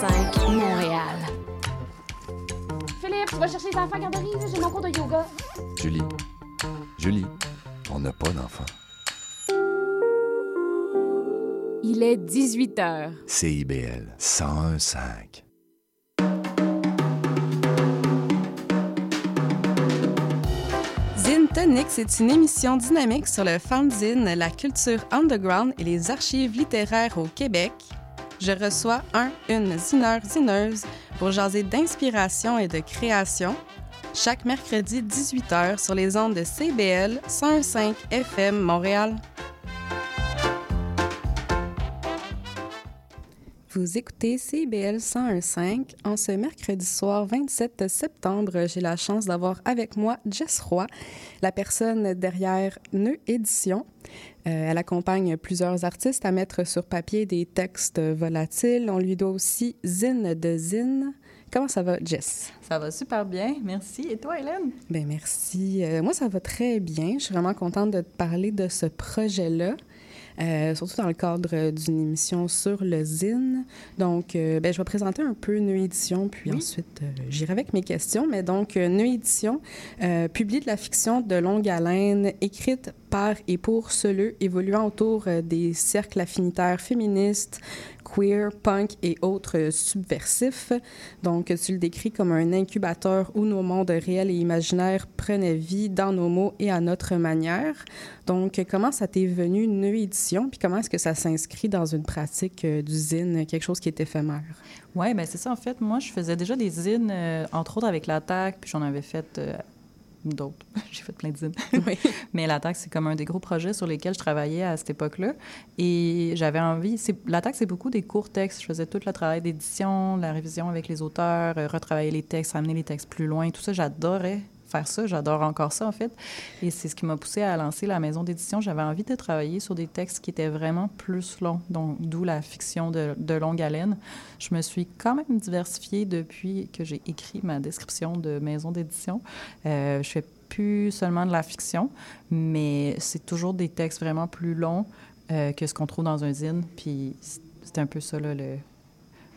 101.5 Montréal. Philippe, tu vas chercher les enfants à la garderie, là, j'ai mon cours de yoga. Julie, Julie, on n'a pas d'enfant. Il est 18 heures. CIBL 101.5. Zine Tonic, c'est une émission dynamique sur le fanzine, la culture underground et les archives littéraires au Québec. Je reçois un, une zineur, zineuse pour jaser d'inspiration et de création. Chaque mercredi 18h sur les ondes de CBL 105 FM Montréal. Vous écoutez CBL 101.5. En ce mercredi soir 27 septembre, j'ai la chance d'avoir avec moi Jess Roy, la personne derrière Neu Édition. Euh, elle accompagne plusieurs artistes à mettre sur papier des textes volatiles. On lui doit aussi Zine de Zine. Comment ça va, Jess? Ça va super bien, merci. Et toi, Hélène? Bien, merci. Euh, moi, ça va très bien. Je suis vraiment contente de te parler de ce projet-là. Euh, surtout dans le cadre d'une émission sur le zine. Donc, euh, ben, je vais présenter un peu Neu Édition, puis Oui. ensuite, euh, j'irai avec mes questions. Mais donc, Neu Édition publie de la fiction de longue haleine, écrite par et pour ceux évoluant autour euh, des cercles affinitaires féministes, queer, punk et autres euh, subversifs. Donc, tu le décris comme un incubateur où nos mondes réels et imaginaires prenaient vie dans nos mots et à notre manière. Donc, comment ça t'est venu, Neu Édition, puis comment est-ce que ça s'inscrit dans une pratique euh, d'usine, quelque chose qui est éphémère? Oui, ben c'est ça. En fait, moi, je faisais déjà des zines, entre autres avec l'attaque, puis j'en avais fait d'autres. J'ai fait plein de zines. Oui. Mais l'attaque, c'est comme un des gros projets sur lesquels je travaillais à cette époque-là. Et j'avais envie. c'est- L'attaque, c'est beaucoup des courts textes. Je faisais tout le travail d'édition, la révision avec les auteurs, euh, retravailler les textes, amener les textes plus loin. Tout ça, j'adorais faire ça. J'adore encore ça, en fait. Et c'est ce qui m'a poussé à lancer la maison d'édition. J'avais envie de travailler sur des textes qui étaient vraiment plus longs, donc d'où la fiction de, de longue haleine. Je me suis quand même diversifiée depuis que j'ai écrit ma description de maison d'édition. Euh, je fais plus seulement de la fiction, mais c'est toujours des textes vraiment plus longs euh, que ce qu'on trouve dans un zine. Puis c- c'était un peu ça, là, le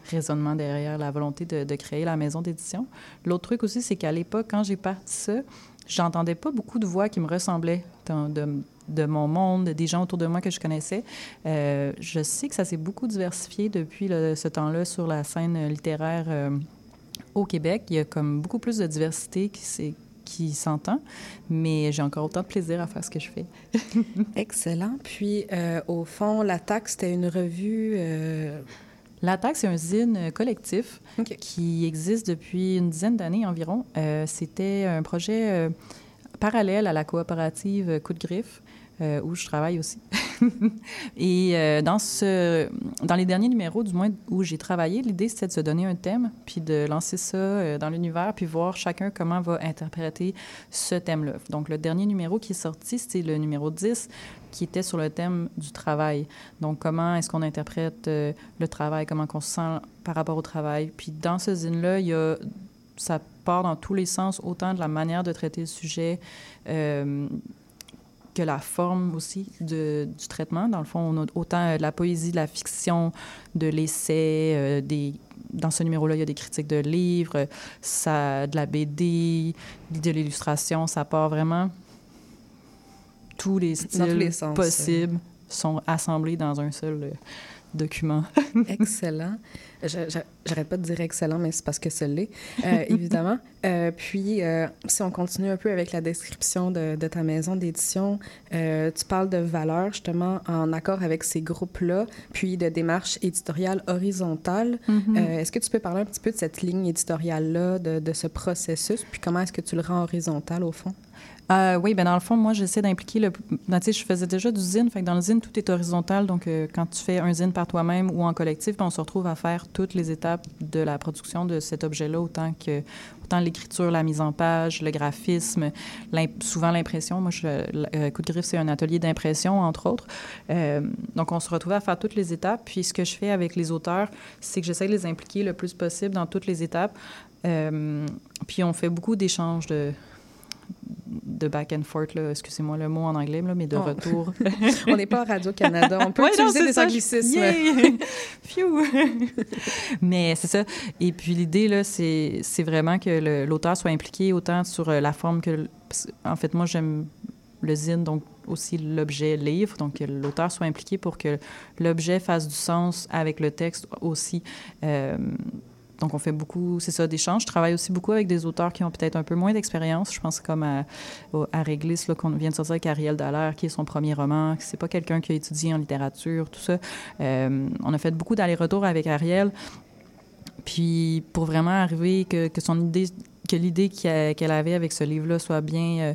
raisonnement derrière la volonté de, créer la maison d'édition. L'autre truc aussi, c'est qu'à l'époque, quand j'ai parti ça, j'entendais pas beaucoup de voix qui me ressemblaient dans- de, mon monde, des gens autour de moi que je connaissais. Euh, je sais que ça s'est beaucoup diversifié depuis ce temps-là sur la scène littéraire euh, au Québec. Il y a comme beaucoup plus de diversité qui s'entend, mais j'ai encore autant de plaisir à faire ce que je fais. Excellent. Puis, euh, au fond, l'attaque, c'était une revue. L'Attaque, c'est un zine collectif qui existe depuis une dizaine d'années environ. Euh, C'était un projet euh, parallèle à la coopérative Coup de griffe, euh, où je travaille aussi. Et euh, dans, ce, dans les derniers numéros, du moins où j'ai travaillé, l'idée c'était de se donner un thème, puis de lancer ça euh, dans l'univers, puis voir chacun comment va interpréter ce thème-là. Donc le dernier numéro qui est sorti, c'était le numéro 10, qui était sur le thème du travail. Donc comment est-ce qu'on interprète le travail, comment on se sent par rapport au travail. Puis dans ce zine-là, ça part dans tous les sens, autant de la manière de traiter le sujet que la forme aussi de, du traitement. Dans le fond, on a autant euh, de la poésie, de la fiction, de l'essai, euh, des... Dans ce numéro-là, il y a des critiques de livres, ça, de la BD, de l'illustration. Ça part vraiment tous les styles tous les sens, possibles sont assemblés dans un seul euh, document. Excellent. J'arrête pas de dire excellent, mais c'est parce que ça l'est, euh, évidemment. Euh, puis, euh, si on continue un peu avec la description de, de ta maison d'édition, tu parles de valeurs justement en accord avec ces groupes-là, puis de démarche éditoriale horizontale. Euh, est-ce que tu peux parler un petit peu de cette ligne éditoriale-là, de, de ce processus, puis comment est-ce que tu le rends horizontal au fond? Euh, oui, ben dans le fond, moi, j'essaie d'impliquer le. ben, tu sais, je faisais déjà du zine, fait que dans le zine, tout est horizontal. Donc, euh, quand tu fais un zine par toi-même ou en collectif, ben, on se retrouve à faire toutes les étapes de la production de cet objet-là, autant que autant l'écriture, la mise en page, le graphisme, souvent l'impression. Moi, je, euh, Coup de griffe, c'est un atelier d'impression, entre autres. Donc, on se retrouve à faire toutes les étapes. Puis, ce que je fais avec les auteurs, c'est que j'essaie de les impliquer le plus possible dans toutes les étapes. Puis, on fait beaucoup d'échanges de de back and forth, là, excusez-moi le mot en anglais, là, mais de Oh. retour. On n'est pas à Radio-Canada. On peut Ouais, non, utiliser c'est des ça, anglicismes. Phew! Mais c'est ça. Et puis l'idée, là, c'est c'est vraiment que l'auteur soit impliqué autant sur euh, la forme que, En fait, moi, j'aime le zine, donc aussi l'objet livre, donc que l'auteur soit impliqué pour que l'objet fasse du sens avec le texte aussi. Euh, donc, on fait beaucoup, c'est ça, d'échanges. Je travaille aussi beaucoup avec des auteurs qui ont peut-être un peu moins d'expérience. Je pense comme à, à Réglisse, là, qu'on vient de sortir avec Ariel Dallaire, qui est son premier roman. C'est pas quelqu'un qui a étudié en littérature, tout ça. Euh, on a fait beaucoup d'allers-retours avec Ariel. Puis, pour vraiment arriver que, son idée, que l'idée qu'elle avait avec ce livre-là soit bien euh,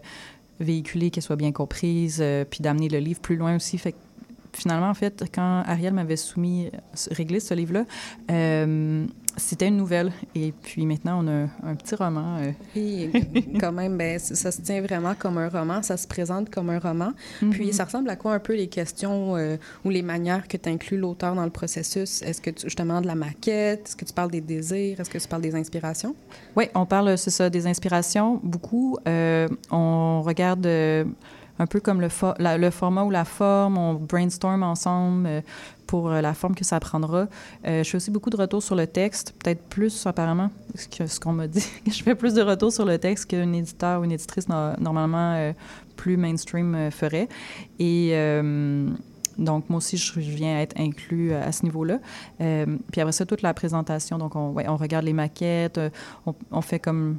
véhiculée, qu'elle soit bien comprise, euh, puis d'amener le livre plus loin aussi. Fait finalement, en fait, quand Ariel m'avait soumis euh, Réglisse, ce livre-là, euh, c'était une nouvelle. Et puis maintenant, on a un petit roman. euh, Oui, quand même, ben, ça se tient vraiment comme un roman, ça se présente comme un roman. Puis mhm. ça ressemble à quoi un peu les questions euh, ou les manières que tu inclus l'auteur dans le processus? Est-ce que tu, justement de la maquette? Est-ce que tu parles des désirs? Est-ce que tu parles des inspirations? Oui, on parle, c'est ça, des inspirations, beaucoup. Euh, on regarde un peu comme le, la- le format ou la forme, on brainstorm ensemble euh, pour euh, la forme que ça prendra. Euh, je fais aussi beaucoup de retours sur le texte, peut-être plus apparemment que ce qu'on m'a dit. je fais plus de retours sur le texte qu'un éditeur ou une éditrice no- normalement plus mainstream ferait. Et donc, moi aussi, je, viens être inclus à ce niveau-là. Puis après ça, toute la présentation, donc on, regarde les maquettes, on fait comme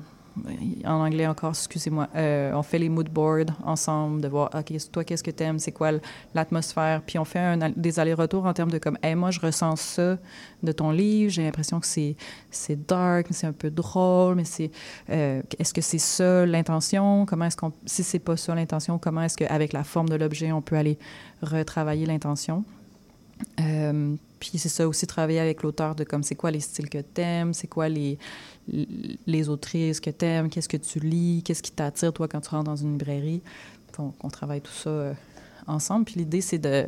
en anglais encore, excusez-moi, euh, on fait les mood boards ensemble, de voir, OK, toi, qu'est-ce que t'aimes, c'est quoi l'atmosphère, puis on fait des allers-retours en termes de comme, hey, moi, je ressens ça de ton livre, j'ai l'impression que c'est, c'est dark, mais c'est un peu drôle, mais c'est, euh, est-ce que c'est ça l'intention, comment est-ce qu'on, si c'est pas ça l'intention, comment est-ce qu'avec la forme de l'objet, on peut aller retravailler l'intention? Euh, puis c'est ça aussi, travailler avec l'auteur de comme c'est quoi les styles que t'aimes, c'est quoi les, les autrices que t'aimes, qu'est-ce que tu lis, qu'est-ce qui t'attire toi quand tu rentres dans une librairie. Donc on travaille tout ça euh, ensemble. Puis l'idée c'est de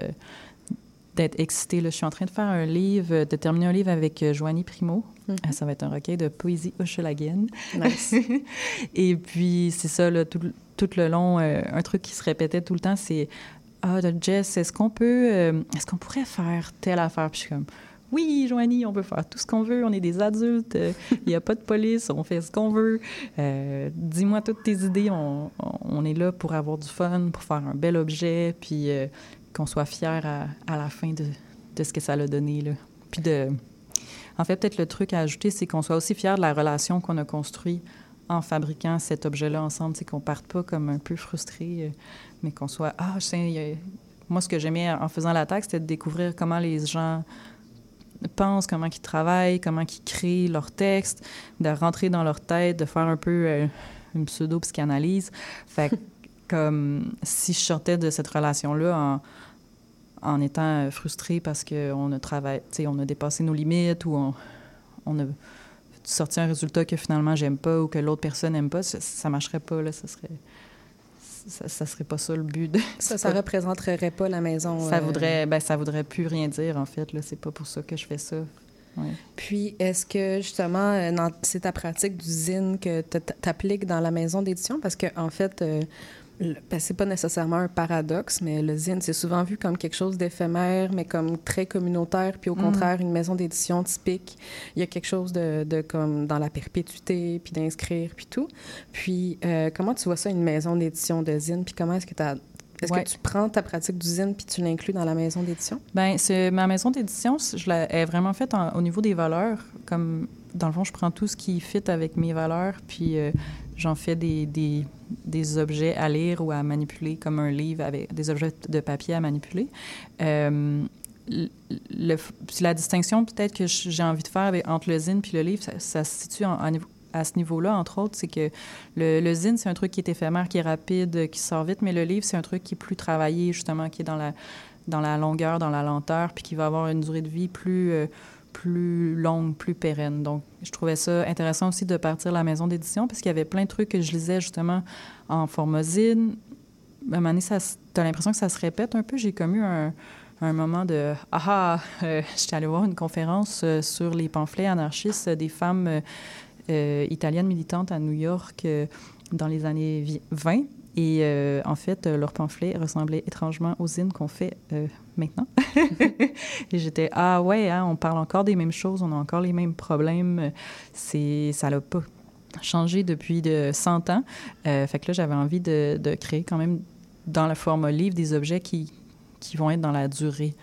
d'être excité. Là. Je suis en train de faire un livre, de terminer un livre avec euh, Joanie Primo. Mhm. Euh, Ça va être un recueil de poésie hochelagienne. Nice. Et puis, c'est ça, là, tout, le- tout le long, euh, un truc qui se répétait tout le temps, c'est Ah, Jess, est-ce qu'on peut, euh, est-ce qu'on pourrait faire telle affaire? Puis je suis comme Oui, Joanie, on peut faire tout ce qu'on veut, on est des adultes, euh, il n'y a pas de police, on fait ce qu'on veut. Euh, Dis-moi toutes tes idées, on, est là pour avoir du fun, pour faire un bel objet, puis euh, qu'on soit fiers à, la fin de, ce que ça l'a donné. En fait, peut-être le truc à ajouter, c'est qu'on soit aussi fiers de la relation qu'on a construite en fabriquant cet objet-là ensemble, c'est qu'on parte pas comme un peu frustré, mais qu'on soit ah, je a- moi ce que j'aimais en faisant l'attaque, c'était de découvrir comment les gens pensent, comment ils travaillent, comment ils créent leurs textes, de rentrer dans leur tête, de faire un peu euh, une pseudo-psychanalyse. Fait que, comme si je sortais de cette relation-là en, en étant euh, frustrée parce qu'on a travaillé, on a dépassé nos limites ou on, on a sorti un résultat que finalement j'aime pas ou que l'autre personne n'aime pas, ça, ça marcherait pas, là, ça serait... Ça, ça serait pas ça le but. De, Ça, ça représenterait pas la maison. ça euh, voudrait, ben, ça voudrait plus rien dire, en fait. Là. C'est pas pour ça que je fais ça. Ouais. Puis, est-ce que justement, euh, c'est ta pratique d'usine que tu appliques dans la maison d'édition? Parce que en fait, euh, ben, c'est pas nécessairement un paradoxe, mais le zine, c'est souvent vu comme quelque chose d'éphémère, mais comme très communautaire. Puis au Mm. contraire, une maison d'édition typique, il y a quelque chose de, de comme dans la perpétuité, puis d'inscrire, puis tout. Puis, euh, comment tu vois ça, une maison d'édition de zine? Puis comment est-ce que tu Est-ce Ouais. que tu prends ta pratique d'usine puis tu l'inclus dans la maison d'édition? C'est ma maison d'édition, je l'ai vraiment faite au niveau des valeurs. Comme dans le fond, je prends tout ce qui fit avec mes valeurs, puis euh, j'en fais des, des, des objets à lire ou à manipuler, comme un livre avec des objets de papier à manipuler. Euh, la distinction peut-être que j'ai envie de faire entre le zine puis le livre, ça, se situe en- à ce niveau-là, entre autres, c'est que le, le zine, c'est un truc qui est éphémère, qui est rapide, qui sort vite, mais le livre, c'est un truc qui est plus travaillé, justement, qui est dans la, dans la longueur, dans la lenteur, puis qui va avoir une durée de vie plus, euh, plus longue, plus pérenne. Donc, je trouvais ça intéressant aussi de partir la maison d'édition, parce qu'il y avait plein de trucs que je lisais, justement, en format zine. À un moment donné, ça s- t'as l'impression que ça se répète un peu. J'ai comme eu un, moment de « Ah ah! Euh, J'étais allée voir une conférence euh, sur les pamphlets anarchistes des femmes euh, euh, italiennes militantes à New York dans les années vi- 20. Et euh, en fait, euh, leur pamphlet ressemblait étrangement aux zines qu'on fait euh, maintenant. et j'étais, ah ouais, hein, on parle encore des mêmes choses, on a encore les mêmes problèmes. C'est, ça l'a pas changé depuis de 100 ans. Fait que là, j'avais envie de, de créer quand même dans le format livre des objets qui, qui vont être dans la durée.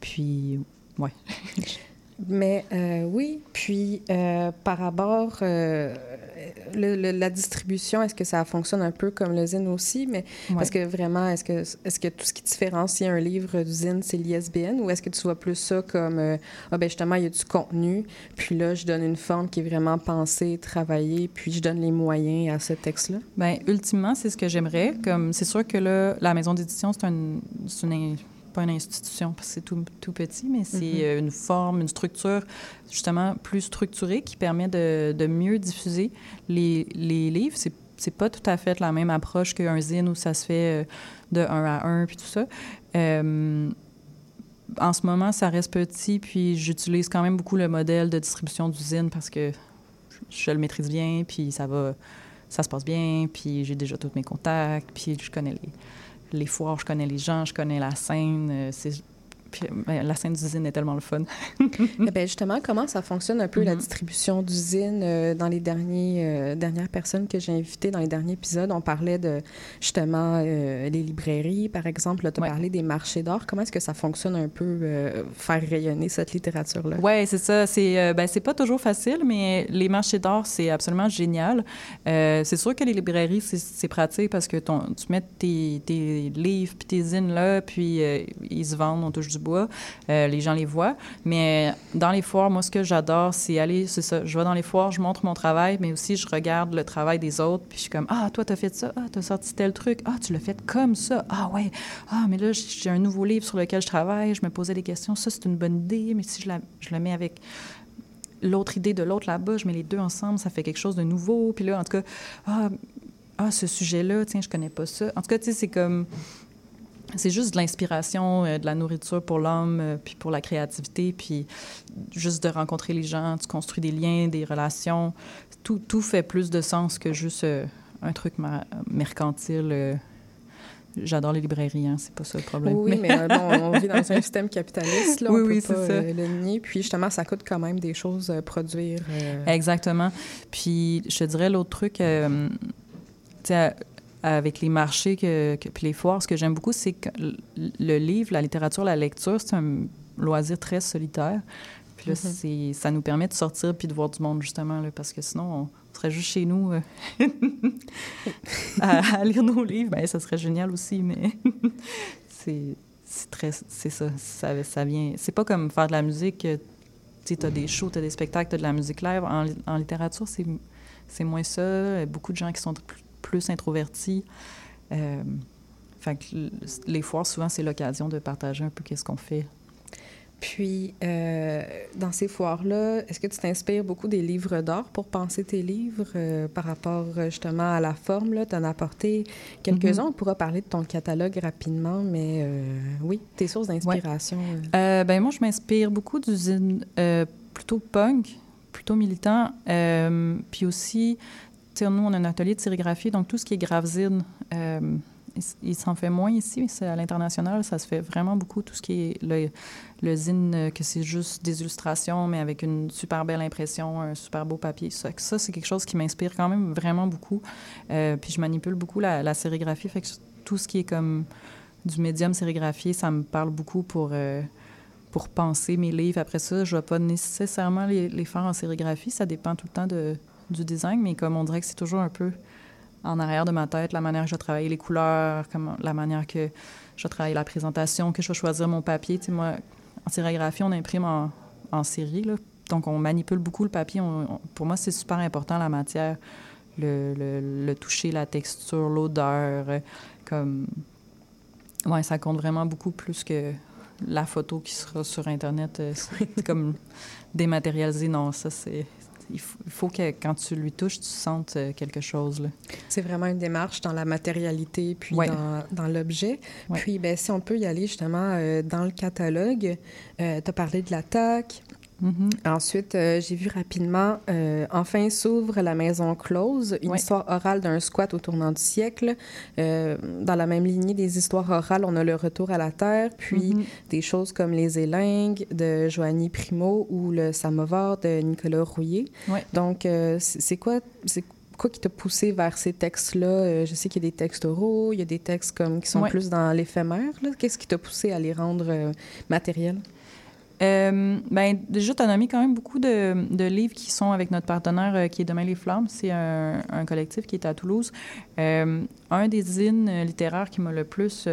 Puis, ouais. Mais euh, oui, puis euh, par rapport euh, le- le- la distribution, est-ce que ça fonctionne un peu comme le zine aussi? Mais Ouais. parce que vraiment, est-ce que est-ce que tout ce qui différencie un livre du zine, c'est l'ISBN, ou est-ce que tu vois plus ça comme euh, ah ben justement il y a du contenu, puis là je donne une forme qui est vraiment pensée, travaillée, puis je donne les moyens à ce texte-là? Ben, ultimement, c'est ce que j'aimerais. Comme c'est sûr que là, la maison d'édition, c'est un, c'est une pas une institution parce que c'est tout, tout petit, mais c'est Mhm. euh, une forme, une structure justement plus structurée qui permet de, de mieux diffuser les, les livres. C'est c'est pas tout à fait la même approche qu'un zine où ça se fait euh, de un à un puis tout ça. Euh, en ce moment, ça reste petit, puis j'utilise quand même beaucoup le modèle de distribution d'usine parce que je le maîtrise bien, puis ça va, ça se passe bien, puis j'ai déjà tous mes contacts, puis je connais les, les foires, je connais les gens, je connais la scène. euh, puis, ben, la scène d'usine est tellement le fun. Eh bien, justement, comment ça fonctionne un peu la Mhm. distribution d'usines euh, dans les derniers, euh, dernières personnes que j'ai invitées dans les derniers épisodes? On parlait de justement euh, les librairies, par exemple. Tu as Ouais. parlé des marchés d'art. Comment est-ce que ça fonctionne un peu, euh, faire rayonner cette littérature-là? Oui, c'est ça. C'est ben, pas toujours facile, mais les marchés d'art, c'est absolument génial. C'est sûr que les librairies, c'est- pratique parce que ton, tu mets tes, tes livres puis tes zines là, puis ils se vendent, on touche du bois. Euh, les gens les voient. Mais dans les foires, moi, ce que j'adore, c'est aller, c'est ça. Je vais dans les foires, je montre mon travail, mais aussi je regarde le travail des autres, puis je suis comme, ah, toi, t'as fait ça, ah, t'as sorti tel truc, ah, tu l'as fait comme ça, ah, ouais, ah, mais là, j'ai un nouveau livre sur lequel je travaille, je me posais des questions, ça, c'est une bonne idée, mais si je, la, je le mets avec l'autre idée de l'autre là-bas, je mets les deux ensemble, ça fait quelque chose de nouveau, puis là, en tout cas, ah, ah ce sujet-là, tiens, je connais pas ça. En tout cas, tu sais, c'est comme c'est juste de l'inspiration, euh, de la nourriture pour l'homme, euh, puis pour la créativité, puis juste de rencontrer les gens, tu construis des liens, des relations. Tout, tout fait plus de sens que juste euh, un truc ma- mercantile. J'adore les librairies, hein, c'est pas ça le problème. Oui, mais bon, on vit dans un système capitaliste, là, on Oui, peut oui, pas ça. le nier. Puis justement, ça coûte quand même des choses euh, produire. Exactement. Puis je te dirais l'autre truc, avec les marchés que, que- puis les foires, ce que j'aime beaucoup, c'est que le- livre, la littérature, la lecture, c'est un loisir très solitaire. Puis là, Mhm. c'est, ça nous permet de sortir puis de voir du monde, justement, là, parce que sinon, on serait juste chez nous euh, à, à lire nos livres. Ben, ça serait génial aussi, mais c'est, très... C'est ça, ça, ça vient... C'est pas comme faire de la musique... euh, tu sais, as des shows, tu as des spectacles, tu as de la musique live. En, en littérature, c'est, moins ça. Beaucoup de gens qui sont plus, plus introvertis. Euh, fait que l- les foires, souvent, c'est l'occasion de partager un peu qu'est-ce qu'on fait. Puis, euh, dans ces foires-là, est-ce que tu t'inspires beaucoup des livres d'art pour penser tes livres euh, par rapport justement à la forme? Tu en as apporté quelques-uns. Mhm. On pourra parler de ton catalogue rapidement, mais euh, oui, tes sources d'inspiration. ben moi, je m'inspire beaucoup d'usines plutôt punk, plutôt militant. Puis aussi, nous, on a un atelier de sérigraphie, donc tout ce qui est gravesine, euh, il, s'en fait moins ici, c'est à l'international, ça se fait vraiment beaucoup, tout ce qui est le, zine, euh, que c'est juste des illustrations, mais avec une super belle impression, un super beau papier. Ça, c'est quelque chose qui m'inspire quand même vraiment beaucoup. Euh, puis je manipule beaucoup la, la sérigraphie, fait que tout ce qui est comme du médium sérigraphié, ça me parle beaucoup pour, euh, pour penser mes livres. Après ça, je ne vais pas nécessairement les, les faire en sérigraphie, ça dépend tout le temps de, du design, mais comme on dirait que c'est toujours un peu en arrière de ma tête, la manière que je vais travailler les couleurs, comment, la manière que je vais travailler la présentation, que je vais choisir mon papier. Tu sais, moi, en sérigraphie, on imprime en, série, donc on manipule beaucoup le papier. Pour moi, c'est super important, la matière, le, le, le toucher, la texture, l'odeur, euh, comme... Ouais, ça compte vraiment beaucoup plus que la photo qui sera sur Internet. euh, C'est comme dématérialisé. Non, ça, c'est... Il faut, il faut que quand tu lui touches, tu sentes euh, quelque chose. C'est vraiment une démarche dans la matérialité puis Ouais. dans, dans l'objet. Ouais. Puis, ben, si on peut y aller justement euh, dans le catalogue, tu as parlé de Mm-hmm. Ensuite, euh, j'ai vu rapidement euh, Enfin s'ouvre la maison close, une histoire orale d'un squat au tournant du siècle. Euh, dans la même lignée des histoires orales, on a le retour à la terre, puis Mhm. des choses comme Les Élingues de Joanie Primo ou Le Samovar de Nicolas Rouillet. Ouais. Donc, c'est quoi, c'est quoi qui t'a poussé vers ces textes-là? Euh, je sais qu'il y a des textes oraux, il y a des textes comme, qui sont Ouais. plus dans l'éphémère. Qu'est-ce qui t'a poussé à les rendre euh, matériels? Euh, ben, déjà, tu as nommé quand même beaucoup de, de livres qui sont avec notre partenaire euh, qui est Demain les Flammes. C'est un, collectif qui est à Toulouse. Euh, un des zines littéraires qui m'a le plus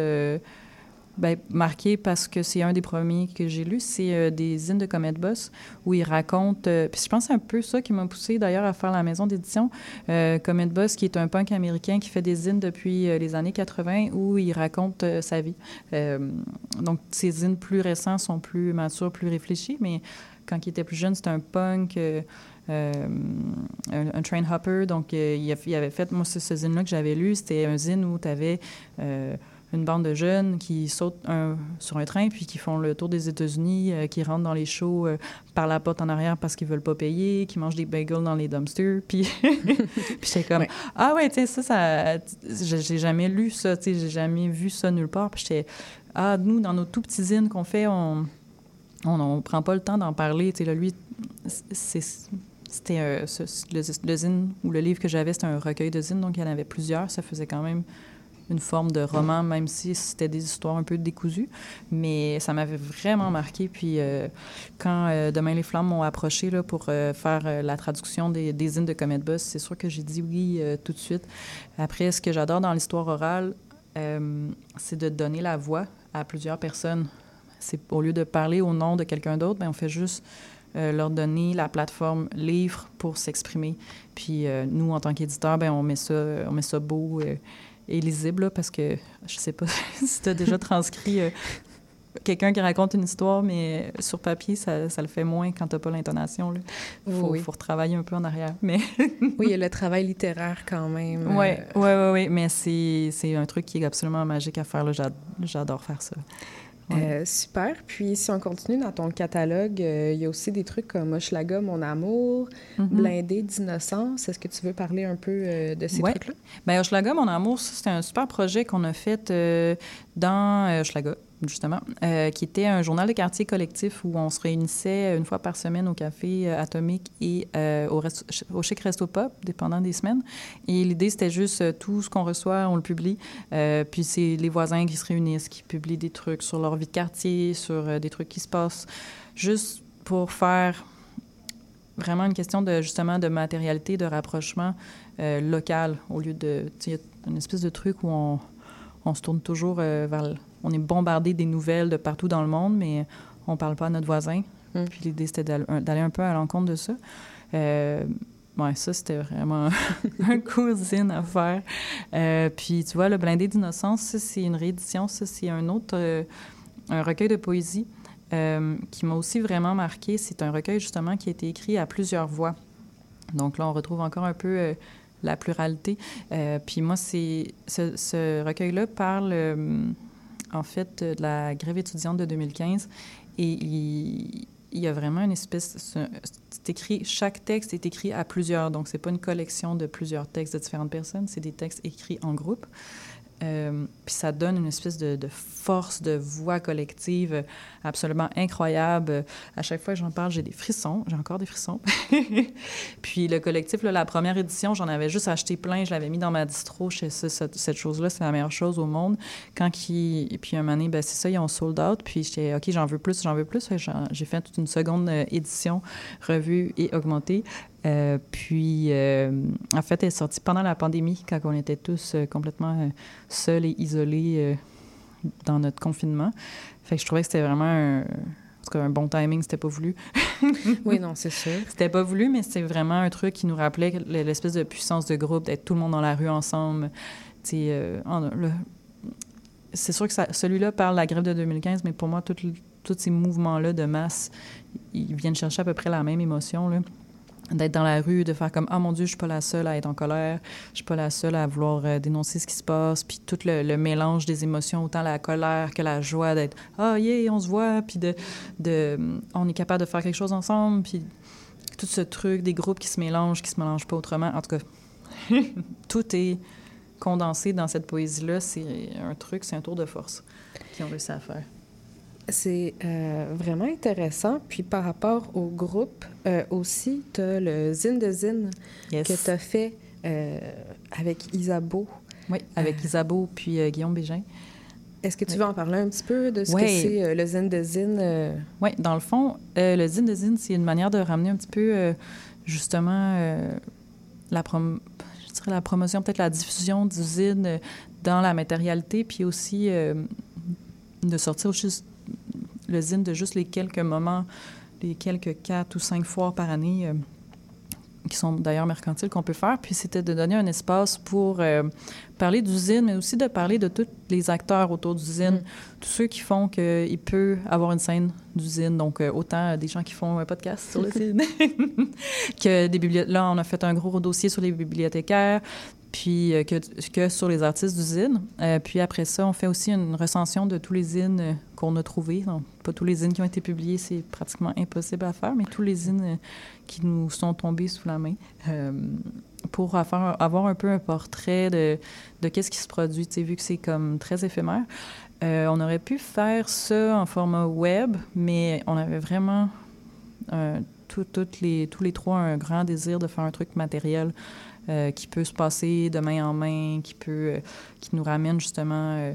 ben, marqué parce que c'est un des premiers que j'ai lu, c'est euh, des zines de Comet Boss où il raconte. euh, puis je pense que c'est un peu ça qui m'a poussé d'ailleurs à faire la maison d'édition. Euh, Comet Boss, qui est un punk américain qui fait des zines depuis les années 80 où il raconte sa vie. Donc, ces zines plus récents sont plus matures, plus réfléchis, mais quand il était plus jeune, c'était un punk, un, train hopper. Donc, il avait fait, moi, ce, ce zine-là que j'avais lu, c'était un zine où tu avais une bande de jeunes qui sautent un- sur un train puis qui font le tour des États-Unis, euh, qui rentrent dans les shows euh, par la porte en arrière parce qu'ils veulent pas payer, qui mangent des bagels dans les dumpsters. Puis, puis j'étais comme, Ouais. ah ouais, tu sais, ça, ça j'ai jamais lu ça, tu sais, j'ai jamais vu ça nulle part. Puis j'étais, ah, nous, dans nos tout petits zines qu'on fait, on on on prend pas le temps d'en parler. Tu sais, là, lui, c'est- c'était euh, le, le zine ou le livre que j'avais, c'était un recueil de zines, donc il y en avait plusieurs. Ça faisait quand même une forme de roman, même si c'était des histoires un peu décousues. Mais ça m'avait vraiment marqué. Puis euh, quand euh, Demain les Flammes m'ont approché là, pour euh, faire la traduction des, des zines de Comet Bus, c'est sûr que j'ai dit oui tout de suite. Après, ce que j'adore dans l'histoire orale, c'est de donner la voix à plusieurs personnes. C'est au lieu de parler au nom de quelqu'un d'autre, ben, on fait juste leur donner la plateforme livre pour s'exprimer. Puis nous, en tant qu'éditeurs, ben, on met ça, on met ça beau et lisible là, parce que je sais pas si tu as déjà transcrit euh, quelqu'un qui raconte une histoire, mais sur papier, ça, ça le fait moins quand tu pas l'intonation. Il faut, Oui. faut retravailler un peu en arrière. Mais Oui, il y a le travail littéraire quand même. oui, euh, oui, oui, oui, mais c'est un truc qui est absolument magique à faire. J'adore faire ça. Ouais. Euh, super. Puis si on continue dans ton catalogue, euh, il y a aussi des trucs comme Hochelaga, Mon amour, Mhm. Blindé d'innocence. Est-ce que tu veux parler un peu euh, de ces Ouais. trucs-là? Ben, Hochelaga, mon amour, ça, c'était un super projet qu'on a fait dans Hochelaga, justement, euh, qui était un journal de quartier collectif où on se réunissait une fois par semaine au café euh, Atomique et euh, au, resto- au Resto Pop, dépendant des semaines. Et l'idée, c'était juste tout ce qu'on reçoit, on le publie. Puis c'est les voisins qui se réunissent, qui publient des trucs sur leur vie de quartier, sur des trucs qui se passent, juste pour faire vraiment une question de justement de matérialité, de rapprochement local au lieu de une espèce de truc où on, on se tourne toujours vers on est bombardé des nouvelles de partout dans le monde, mais on parle pas à notre voisin. Mm. Puis l'idée c'était d'aller un peu à l'encontre de ça. Euh, ouais, ça c'était vraiment un cousine à faire. Euh, puis tu vois, le blindé d'innocence, ça c'est une réédition, ça c'est un autre euh, un recueil de poésie euh, qui m'a aussi vraiment marqué. C'est un recueil justement qui a été écrit à plusieurs voix. Donc là, on retrouve encore un peu la pluralité. Puis moi, c'est ce, ce recueil-là parle en fait de la grève étudiante de 2015 et il, y a vraiment une espèce c'est- écrit chaque texte est écrit à plusieurs. Donc c'est pas une collection de plusieurs textes de différentes personnes c'est des textes écrits en groupe Euh, puis ça donne une espèce de, force de voix collective absolument incroyable. À chaque fois que j'en parle, j'ai des frissons. J'ai encore des frissons. puis le collectif, la première édition, j'en avais juste acheté plein. Je l'avais mis dans ma distro. Ça, cette, chose-là, c'est la meilleure chose au moment. Quand. Et puis un moment ben, c'est ça, ils ont sold out. Puis j'étais, OK, j'en veux plus, j'en veux plus. J'ai fait toute une seconde euh, édition revue et augmentée. Euh, puis, euh, en fait, elle est sortie pendant la pandémie, quand on était tous euh, complètement seuls et isolés dans notre confinement. Fait que je trouvais que c'était vraiment un, en tout cas, un bon timing, c'était pas voulu. Oui, non, c'est sûr. C'était pas voulu, mais c'était vraiment un truc qui nous rappelait l'espèce de puissance de groupe, d'être tout le monde dans la rue ensemble. En- c'est sûr que celui-là parle de la grève de 2015, mais pour moi, tous ces mouvements-là de masse, ils viennent chercher à peu près la même émotion. Là. D'être dans la rue, de faire comme ah mon Dieu, je suis pas la seule à être en colère, je suis pas la seule à vouloir euh, dénoncer ce qui se passe, puis tout le, mélange des émotions, autant la colère que la joie d'être ah yeah, on se voit, puis de, de on est capable de faire quelque chose ensemble, puis tout ce truc des groupes qui se mélangent, qui se mélangent pas autrement. En tout cas, tout est condensé dans cette poésie-là. C'est un truc, c'est un tour de force qu'ils ont réussi à faire. C'est euh, vraiment intéressant. Puis par rapport au groupe, euh, aussi, tu as le Zine de Zine Yes. que tu as fait euh, avec Isabeau. Oui, avec Isabeau puis Guillaume Bégin. Est-ce que tu Oui. veux en parler un petit peu de ce Oui. que c'est le Zine de Zine? Oui, dans le fond, le zine de zine, c'est une manière de ramener un petit peu, justement, la, prom je dirais la promotion, peut-être la diffusion du zine dans la matérialité, puis aussi de sortir juste le zine de juste les quelques moments, les quelques quatre ou cinq foires par année. euh, qui sont d'ailleurs mercantiles qu'on peut faire. Puis c'était de donner un espace pour euh, parler d'usine, mais aussi de parler de tous les acteurs autour d'usine, Mm. tous ceux qui font qu'il peut avoir une scène d'usine. Donc, euh, autant des gens qui font un podcast sur l'usine que des bibliothécaires. Là, on a fait un gros dossier sur les bibliothécaires, puis euh, que, sur les artistes d'usine. Euh, puis après ça, on fait aussi une recension de tous les zines euh, qu'on a trouvés. Donc, pas tous les zines qui ont été publiés, c'est pratiquement impossible à faire, mais tous les zines qui nous sont tombés sous la main. Pour avoir, avoir un peu un portrait de, de qu'est-ce qui se produit, vu que c'est comme très éphémère. On aurait pu faire ça en format web, mais on avait vraiment les, tous les trois un grand désir de faire un truc matériel euh, qui peut se passer de main en main, qui peut, euh, qui nous ramène justement euh,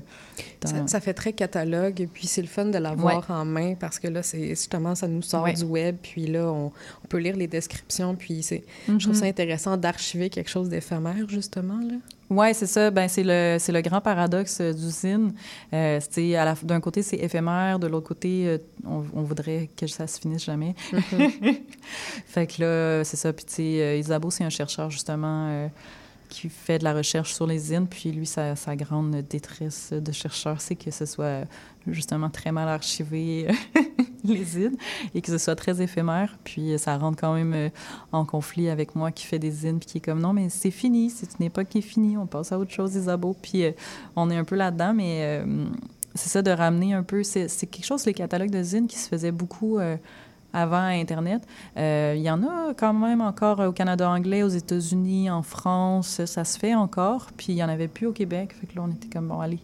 dans... Ça, ça fait très catalogue, puis c'est le fun de l'avoir en main parce que là, c'est justement, ça nous sort Ouais. du web, puis là, on, on peut lire les descriptions, puis c'est, je trouve ça intéressant d'archiver quelque chose d'éphémère, justement. Là. Oui, c'est ça. Ben, c'est le, c'est le grand paradoxe euh, d'usine. Euh, d'un côté, c'est éphémère. De l'autre côté, euh, on, on voudrait que ça se finisse jamais. fait que là, c'est ça. Puis, tu sais, euh, Isabeau, c'est un chercheur, justement, euh, qui fait de la recherche sur les zines. Puis, lui, sa, grande détresse de chercheur, c'est que ce soit, euh, justement, très mal archivé, les zines, et que ce soit très éphémère. Puis, euh, ça rentre quand même euh, en conflit avec moi qui fait des zines, puis qui est comme non, mais c'est fini, c'est une époque qui est finie, on passe à autre chose, Isabeau. Puis, euh, on est un peu là-dedans, mais. euh, c'est ça de ramener un peu. C'est quelque chose, les catalogues de zines, qui se faisaient beaucoup euh, avant Internet. Euh, Il y en a quand même encore au Canada anglais, aux États-Unis, en France. Ça se fait encore. Puis il n'y en avait plus au Québec. Fait que là, on était comme, bon, allez,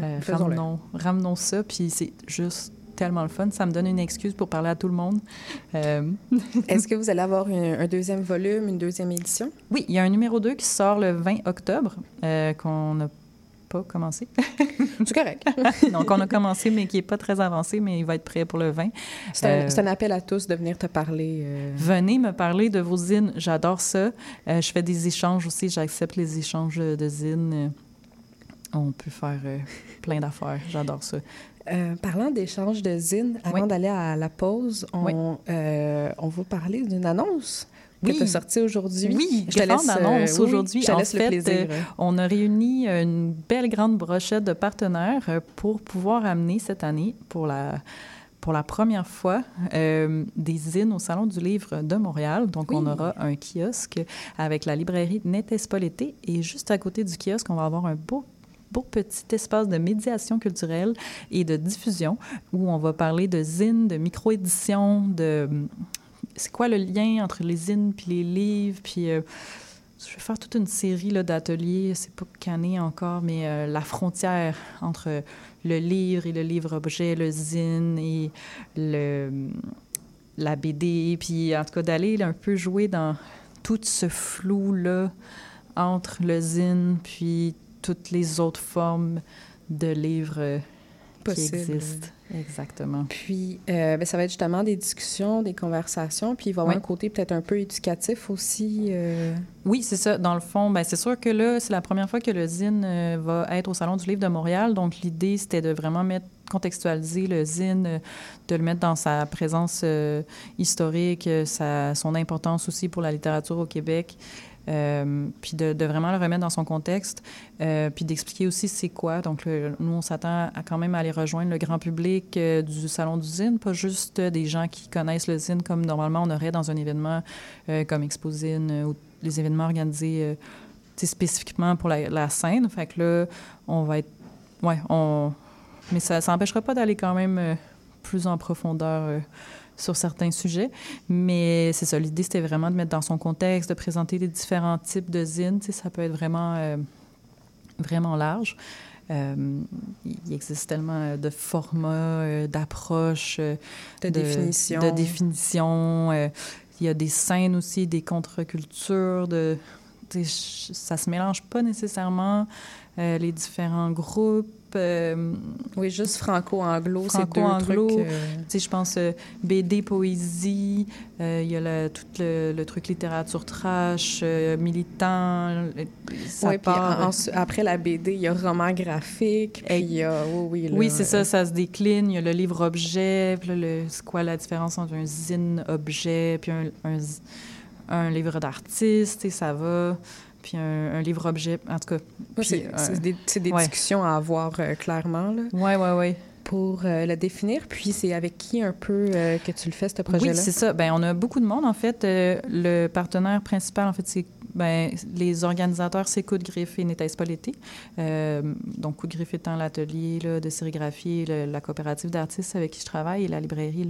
euh, ramenons, ramenons ça. Puis c'est juste tellement le fun. Ça me donne une excuse pour parler à tout le monde. Euh, Est-ce que vous allez avoir un, un deuxième volume, une deuxième édition? oui, il y a un numéro 2 qui sort le 20 octobre, qu'on n'a pas commencé. C'est correct. Donc, on a commencé, mais qui n'est pas très avancé, mais il va être prêt pour le 20. C'est un, Euh, c'est un appel à tous de venir te parler. euh, Venez me parler de vos zines. J'adore ça. Euh, je fais des échanges aussi. J'accepte les échanges de zines. On peut faire plein d'affaires. J'adore ça. Euh, parlant d'échange de zine, avant Oui. d'aller à la pause, on, Oui. euh, on va parler d'une annonce que Oui. tu as sortie aujourd'hui. Oui, je te grande laisse, euh, annonce oui, aujourd'hui. Te En laisse le fait, plaisir. On a réuni une belle grande brochette de partenaires euh, pour pouvoir amener cette année, pour la, pour la première fois, euh, des zines au Salon du Livre de Montréal. Donc, on Oui. aura un kiosque avec la librairie Netespolété. Et juste à côté du kiosque, on va avoir un beau beau petit espace de médiation culturelle et de diffusion où on va parler de zines, de micro-édition, de... C'est quoi le lien entre les zines puis les livres, puis... euh, je vais faire toute une série là, d'ateliers, c'est pas canné encore, mais euh, la frontière entre le livre et le livre-objet, le zine et le, la BD, puis en tout cas d'aller un peu jouer dans tout ce flou-là entre le zine puis toutes les autres formes de livres euh, qui existent. Exactement. Puis, euh, ben, ça va être justement des discussions, des conversations, puis il va y avoir Oui. un côté peut-être un peu éducatif aussi. euh, Oui, c'est ça. Dans le fond, ben, c'est sûr que là, c'est la première fois que le zine euh, va être au Salon du Livre de Montréal. Donc, l'idée, c'était de vraiment mettre contextualiser le zine, de le mettre dans sa présence historique, sa, son importance aussi pour la littérature au Québec. Euh, puis de, vraiment le remettre dans son contexte, euh, puis d'expliquer aussi c'est quoi. Donc, nous, on s'attend à quand même aller rejoindre le grand public euh, du Salon du Zine, pas juste des gens qui connaissent le Zine comme normalement on aurait dans un événement comme Exposine ou les événements organisés spécifiquement pour la, la, scène. Fait que là, on va être... Ouais, on... Mais ça n'empêchera pas d'aller quand même plus en profondeur sur certains sujets. Mais c'est ça, l'idée, c'était vraiment de mettre dans son contexte, de présenter les différents types de zines. Ça peut être vraiment, euh, vraiment large. Euh, il existe tellement de formats, euh, d'approches, de, de définitions. De définition. il y a des scènes aussi, des contre-cultures. De, ça se mélange pas nécessairement les différents groupes. Euh, oui, juste franco-anglo, franco-anglo. Euh... Tu sais, je pense euh, BD, poésie, il y a le, tout le, le, truc littérature trash, militant. Ça oui, part, puis en, après la BD, il y a roman graphique, puis il y a... Oui, oui, là, oui c'est ça, ça se décline. Il y a le livre-objet, puis là, c'est quoi la différence entre un zine-objet, puis un, un, un livre d'artiste, et ça va puis un, un livre-objet, en tout cas. c'est euh, des, des ouais. discussions à avoir euh, clairement. Oui, oui, oui. Pour euh, le définir, puis c'est avec qui un peu euh, que tu le fais, ce projet-là? Oui, c'est ça. Bien, on a beaucoup de monde, en fait. Euh, le partenaire principal, en fait, c'est ben, les organisateurs, c'est Coup de griffe et N'était-ce pas l'été? donc, Coup de griffe étant l'atelier de sérigraphie, le, la coopérative d'artistes avec qui je travaille et la librairie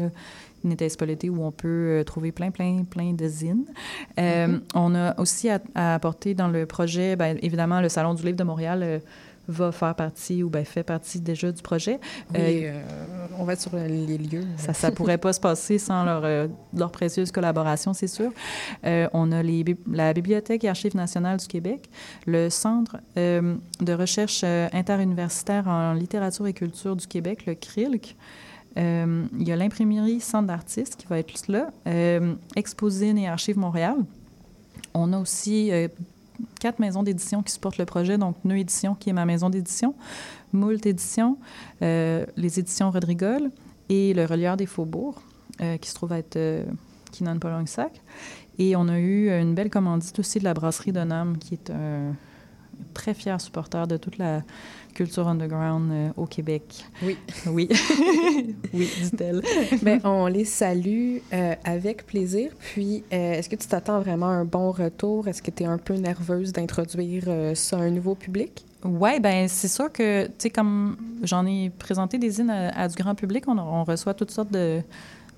N'était-ce pas l'été où on peut trouver plein, plein, plein de zines. Mm -hmm. On a aussi à, à, apporter dans le projet, bien, évidemment, le Salon du livre de Montréal va faire partie ou bien fait partie déjà du projet. Oui, euh, euh, on va être sur les lieux. Ça ne pourrait pas se passer sans leur, euh, leur précieuse collaboration, c'est sûr. Euh, on a les, la Bibliothèque et Archives nationales du Québec, le Centre euh, de recherche interuniversitaire en littérature et culture du Québec, le CRILC. il y a l'imprimerie Centre d'artistes qui va être là, Exposine et Archives Montréal. On a aussi quatre maisons d'édition qui supportent le projet, donc Neu Édition, qui est ma maison d'édition, Moult Édition, euh, les éditions Rodrigol et le Relieur des Faubourgs, euh, qui se trouve être euh, Sac. Et on a eu une belle commandite aussi de la brasserie de Nam, qui est un très fier supporter de toute la culture underground euh, au Québec. Oui. Oui. oui, dit-elle. Bien, on les salue euh, avec plaisir. Puis, euh, est-ce que tu t'attends vraiment à un bon retour? Est-ce que tu es un peu nerveuse d'introduire ça à un nouveau public? Oui, ben c'est sûr que, tu sais, comme j'en ai présenté des zines à, à, du grand public, on, on reçoit toutes sortes de,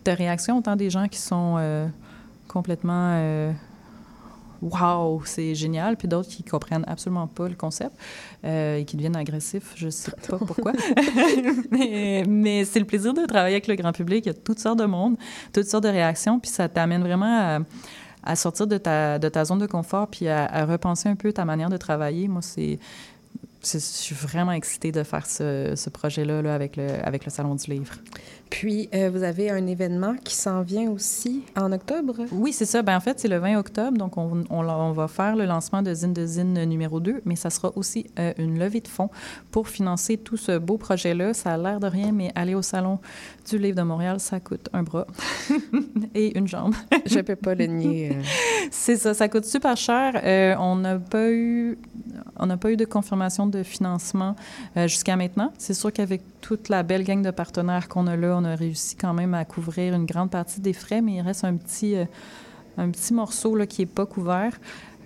de, réactions, autant des gens qui sont complètement Wow, c'est génial, puis d'autres qui comprennent absolument pas le concept euh, et qui deviennent agressifs, je sais pas pourquoi. mais, mais c'est le plaisir de travailler avec le grand public. Il y a toutes sortes de monde, toutes sortes de réactions, puis ça t'amène vraiment à, à, sortir de ta, de ta zone de confort, puis à, à repenser un peu ta manière de travailler. Moi, c'est je suis vraiment excitée de faire ce, ce projet-là là, avec, le, avec le Salon du Livre. Puis, euh, vous avez un événement qui s'en vient aussi en octobre? Oui, c'est ça. Ben, en fait, c'est le 20 octobre. Donc, on, on, on, va faire le lancement de Zine de Zine numéro 2, mais ça sera aussi euh, une levée de fonds pour financer tout ce beau projet-là. Ça a l'air de rien, mais aller au Salon du Livre de Montréal, ça coûte un bras et une jambe. Je ne peux pas le nier. Euh... C'est ça. Ça coûte super cher. Euh, on n'a pas eu... On n'a pas eu de confirmation de financement euh, jusqu'à maintenant. C'est sûr qu'avec toute la belle gang de partenaires qu'on a là, on a réussi quand même à couvrir une grande partie des frais, mais il reste un petit, un petit morceau là, qui n'est pas couvert.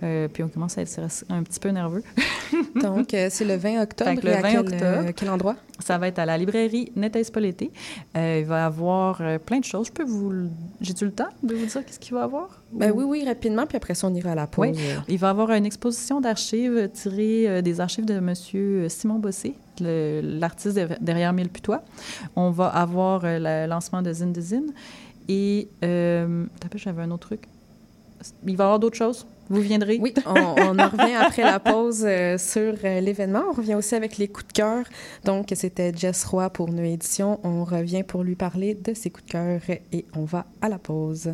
Euh, puis on commence à être un petit peu nerveux. Donc, euh, c'est le 20 octobre. le 20 à quel, octobre. quel endroit? Ça va être à la librairie N'était-ce pas l'été. il va y avoir plein de choses. Je peux vous... J'ai-tu le temps de vous dire qu'est-ce qu'il va y avoir? Ben oui, oui, rapidement, puis après ça, on ira à la pause. Oui. Il va y avoir une exposition d'archives tirée des archives de M. Simon Bossé, l'artiste derrière Mille Putois. On va avoir le lancement de Zine de Zine. Et, euh, j'avais un autre truc. Il va y avoir d'autres choses? Vous viendrez? Oui, on, en revient après la pause euh, sur euh, l'événement. On revient aussi avec les coups de cœur. Donc, c'était Jess Roy pour nos éditions. On revient pour lui parler de ses coups de cœur et on va à la pause.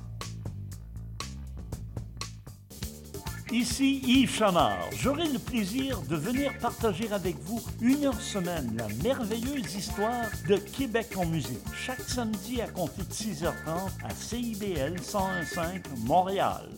Ici Yves Chamard. J'aurai le plaisir de venir partager avec vous une heure semaine la merveilleuse histoire de Québec en musique. Chaque samedi à compter de 6h30 à CIBL 101.5 Montréal.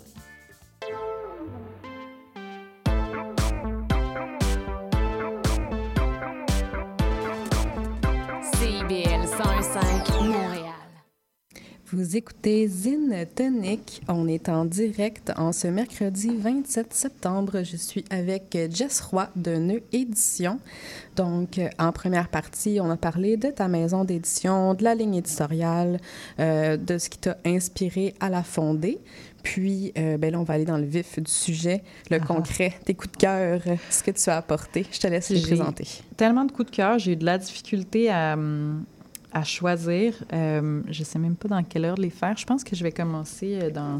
Vous écoutez Zine Tonic. On est en direct en ce mercredi 27 septembre. Je suis avec Jess Roy de Nœud Édition. Donc, en première partie, on a parlé de ta maison d'édition, de la ligne éditoriale, euh, de ce qui t'a inspiré à la fonder. Puis, euh, ben là, on va aller dans le vif du sujet, le Ah. concret, tes coups de cœur, ce que tu as apporté. Je te laisse les présenter. Tellement de coups de cœur, j'ai eu de la difficulté à, hum, à choisir. Euh, je sais même pas dans quelle heure les faire. Je pense que je vais commencer euh, dans,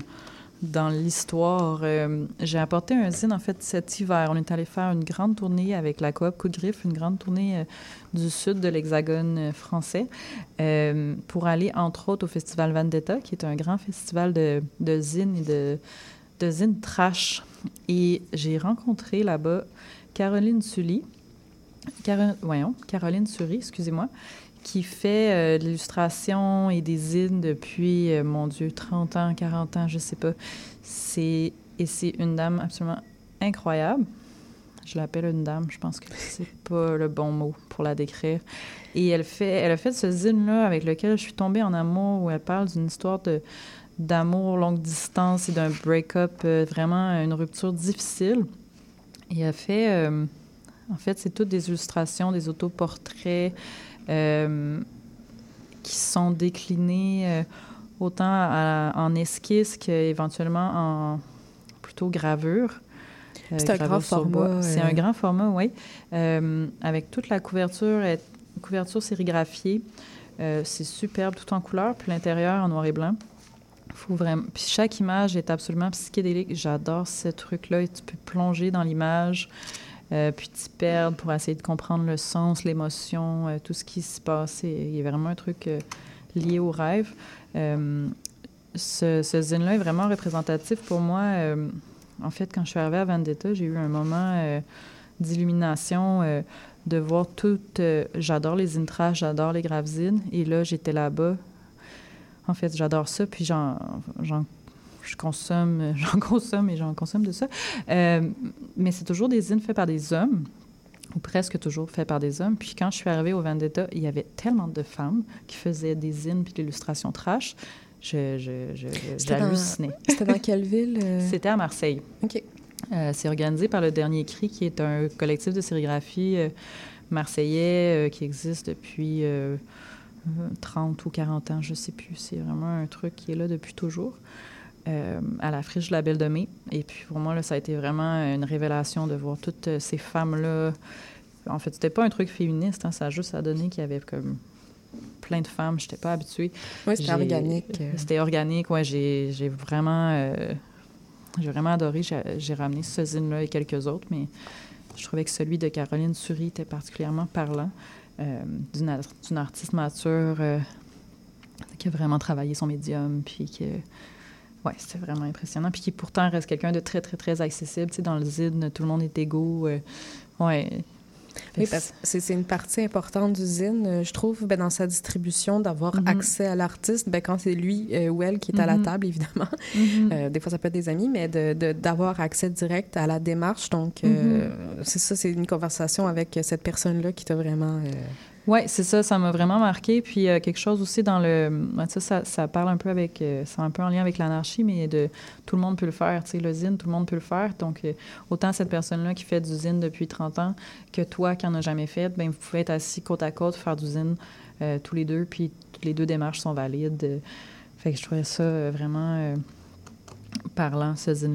dans l'histoire. Euh, j'ai apporté un zine, en fait, cet hiver. On est allé faire une grande tournée avec la coop Coup de Griffe, une grande tournée du sud de l'Hexagone français, pour aller, entre autres, au Festival Vendetta, qui est un grand festival de, de zines et de, de zines trash. Et j'ai rencontré là-bas Caroline Sully, voyons, Caroline Sury, excusez-moi, qui fait euh, de l'illustration et des zines depuis, euh, mon Dieu, 30 ans, 40 ans, je sais pas. C'est, et c'est une dame absolument incroyable. Je l'appelle une dame, je pense que c'est pas le bon mot pour la décrire. Et elle, fait, elle a fait ce zine-là avec lequel je suis tombée en amour, où elle parle d'une histoire de, d'amour longue distance et d'un break-up, euh, vraiment une rupture difficile. Et elle fait... en fait, c'est toutes des illustrations, des autoportraits qui sont déclinés euh, autant à- en esquisse qu'éventuellement en plutôt gravure. Euh, C'est un grand format, C'est euh. un grand format, oui. Euh, avec toute la couverture, euh, couverture sérigraphiée. Euh, c'est superbe, tout en couleur, puis l'intérieur en noir et blanc. Faut vraiment... Puis chaque image est absolument psychédélique. J'adore ce truc-là. Tu peux plonger dans l'image, euh, puis t'y perdre pour essayer de comprendre le sens, l'émotion, euh, tout ce qui se passe. Il y a vraiment un truc euh, lié au rêve. Euh, ce, ce zine-là est vraiment représentatif pour moi. En fait, quand je suis arrivée à Vendetta, j'ai eu un moment d'illumination, de voir tout. j'adore les zines trash, j'adore les graves zines. Et là, j'étais là-bas. En fait, j'adore ça, puis j'en- je consomme, j'en consomme et j'en consomme de ça. Euh, mais c'est toujours des zines faits par des hommes, ou presque toujours faits par des hommes. Puis quand je suis arrivée au Vendetta, il y avait tellement de femmes qui faisaient des zines puis de l'illustration trash. Je, je, je- C'était dans- j'hallucinais. C'était dans quelle ville? euh? C'était à Marseille. OK. Euh, c'est organisé par le Dernier Cri, qui est un collectif de sérigraphie euh, marseillais qui existe depuis euh, euh, 30 ou 40 ans, je ne sais plus. C'est vraiment un truc qui est là depuis toujours. Euh, à la friche de la Belle de Mai. Et puis pour moi, là, ça a été vraiment une révélation de voir toutes euh, ces femmes-là. En fait, c'était pas un truc féministe, hein, ça a juste à donner qu'il y avait comme plein de femmes. Je n'étais pas habituée. Oui, c'était organique. euh. C'était organique, ouais. J'ai vraiment, euh, j'ai vraiment adoré. J'ai ramené ce zine-là et quelques autres, mais je trouvais que celui de Caroline Sury était particulièrement parlant. euh, d'une ar- d'une artiste mature qui a vraiment travaillé son médium, puis que... Ouais, c'était vraiment impressionnant. Puis qui pourtant reste quelqu'un de très, très, très accessible. Tu sais, dans le zine, tout le monde est égaux. euh, ouais. Oui, que parce que c'est une partie importante d'usine, euh, je trouve, ben, dans sa distribution, d'avoir Mhm. accès à l'artiste. Ben, quand c'est lui euh, ou elle qui est à la Mhm. table, évidemment. Mhm. Euh, des fois, ça peut être des amis, mais de- de- d'avoir accès direct à la démarche. Donc, euh, c'est ça, c'est une conversation avec cette personne-là qui t'a vraiment... euh, Oui, c'est ça, ça m'a vraiment marqué. Puis euh, quelque chose aussi dans le. ça, ça, ça parle un peu avec. euh, c'est un peu en lien avec l'anarchie, mais de tout le monde peut le faire. Tu sais, le tout le monde peut le faire. Donc, euh, autant cette personne-là qui fait du zine depuis 30 ans que toi qui n'en as jamais fait, ben vous pouvez être assis côte à côte, faire du zine euh, tous les deux, puis les deux démarches sont valides. Euh, Fait que je trouvais ça euh, vraiment. Parlant.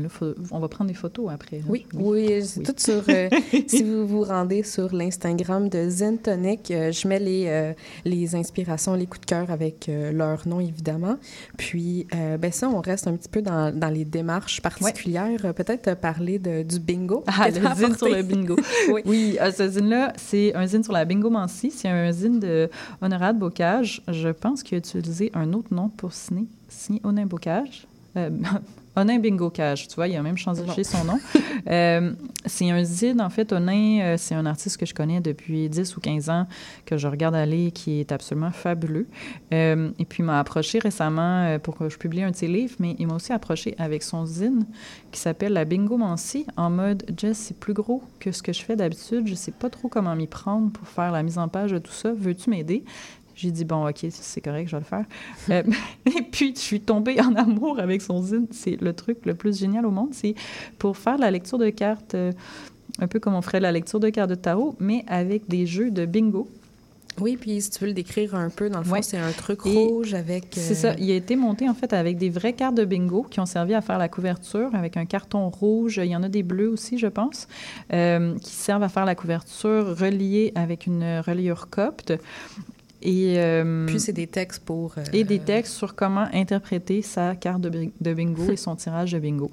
Faut- On va prendre des photos après. Oui, oui, c'est Oui. tout sur. euh, si vous vous rendez sur l'Instagram de Zen Tonic, euh, je mets les, euh, les inspirations, les coups de cœur avec euh, leur nom, évidemment. Puis, euh, ben ça, on reste un petit peu dans, dans les démarches particulières. Peut-être parler de, du bingo. Ah, le t'as zine sur apporté. le bingo. Oui. oui, ce zine-là, c'est un zine sur la bingomancie. C'est un zine de Honorade Bocage. Je pense qu'il a utilisé un autre nom pour signer, signer Onin Bocage. Euh, Onin Bingo Cage, tu vois, il a même changé son nom. Euh, c'est un zine, en fait, Onin, euh, c'est un artiste que je connais depuis 10 ou 15 ans, que je regarde aller, qui est absolument fabuleux. Euh, et puis, il m'a approché récemment pour que je publie un de ses livres, mais il m'a aussi approché avec son zine qui s'appelle la Bingomancie, en mode Jess, c'est plus gros que ce que je fais d'habitude. Je sais pas trop comment m'y prendre pour faire la mise en page de tout ça. Veux-tu m'aider? J'ai dit, bon, OK, c'est correct, je vais le faire. Euh, et puis, je suis tombée en amour avec son zine. C'est le truc le plus génial au monde. C'est pour faire la lecture de cartes, euh, un peu comme on ferait la lecture de cartes de tarot, mais avec des jeux de bingo. Oui, puis si tu veux le décrire un peu, dans le fond, Ouais. c'est un truc Et rouge avec. C'est euh, ça. Il a été monté, en fait, avec des vraies cartes de bingo qui ont servi à faire la couverture, avec un carton rouge. Il y en a des bleus aussi, je pense, euh, qui servent à faire la couverture reliée avec une reliure copte. Et, euh, Puis c'est des textes pour. euh, et des textes sur comment interpréter sa carte de, bi- de bingo et son tirage de bingo.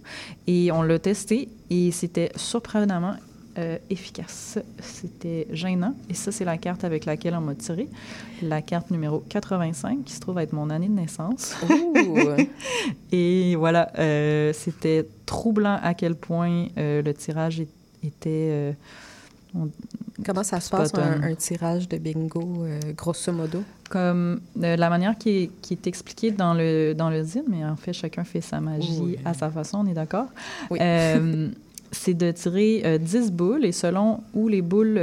Et on l'a testé et c'était surprenamment euh, efficace. C'était gênant. Et ça, c'est la carte avec laquelle on m'a tiré. La carte numéro 85, qui se trouve être mon année de naissance. Et voilà, c'était troublant à quel point le tirage était... on- Comment ça se passe, un, tirage de bingo, euh, grosso modo? comme euh, la manière qui est, qui est expliquée dans le, dans le zine, mais en fait, chacun fait sa magie Oui. à sa façon, on est d'accord? Oui. Euh, c'est de tirer euh, 10 boules et selon où les boules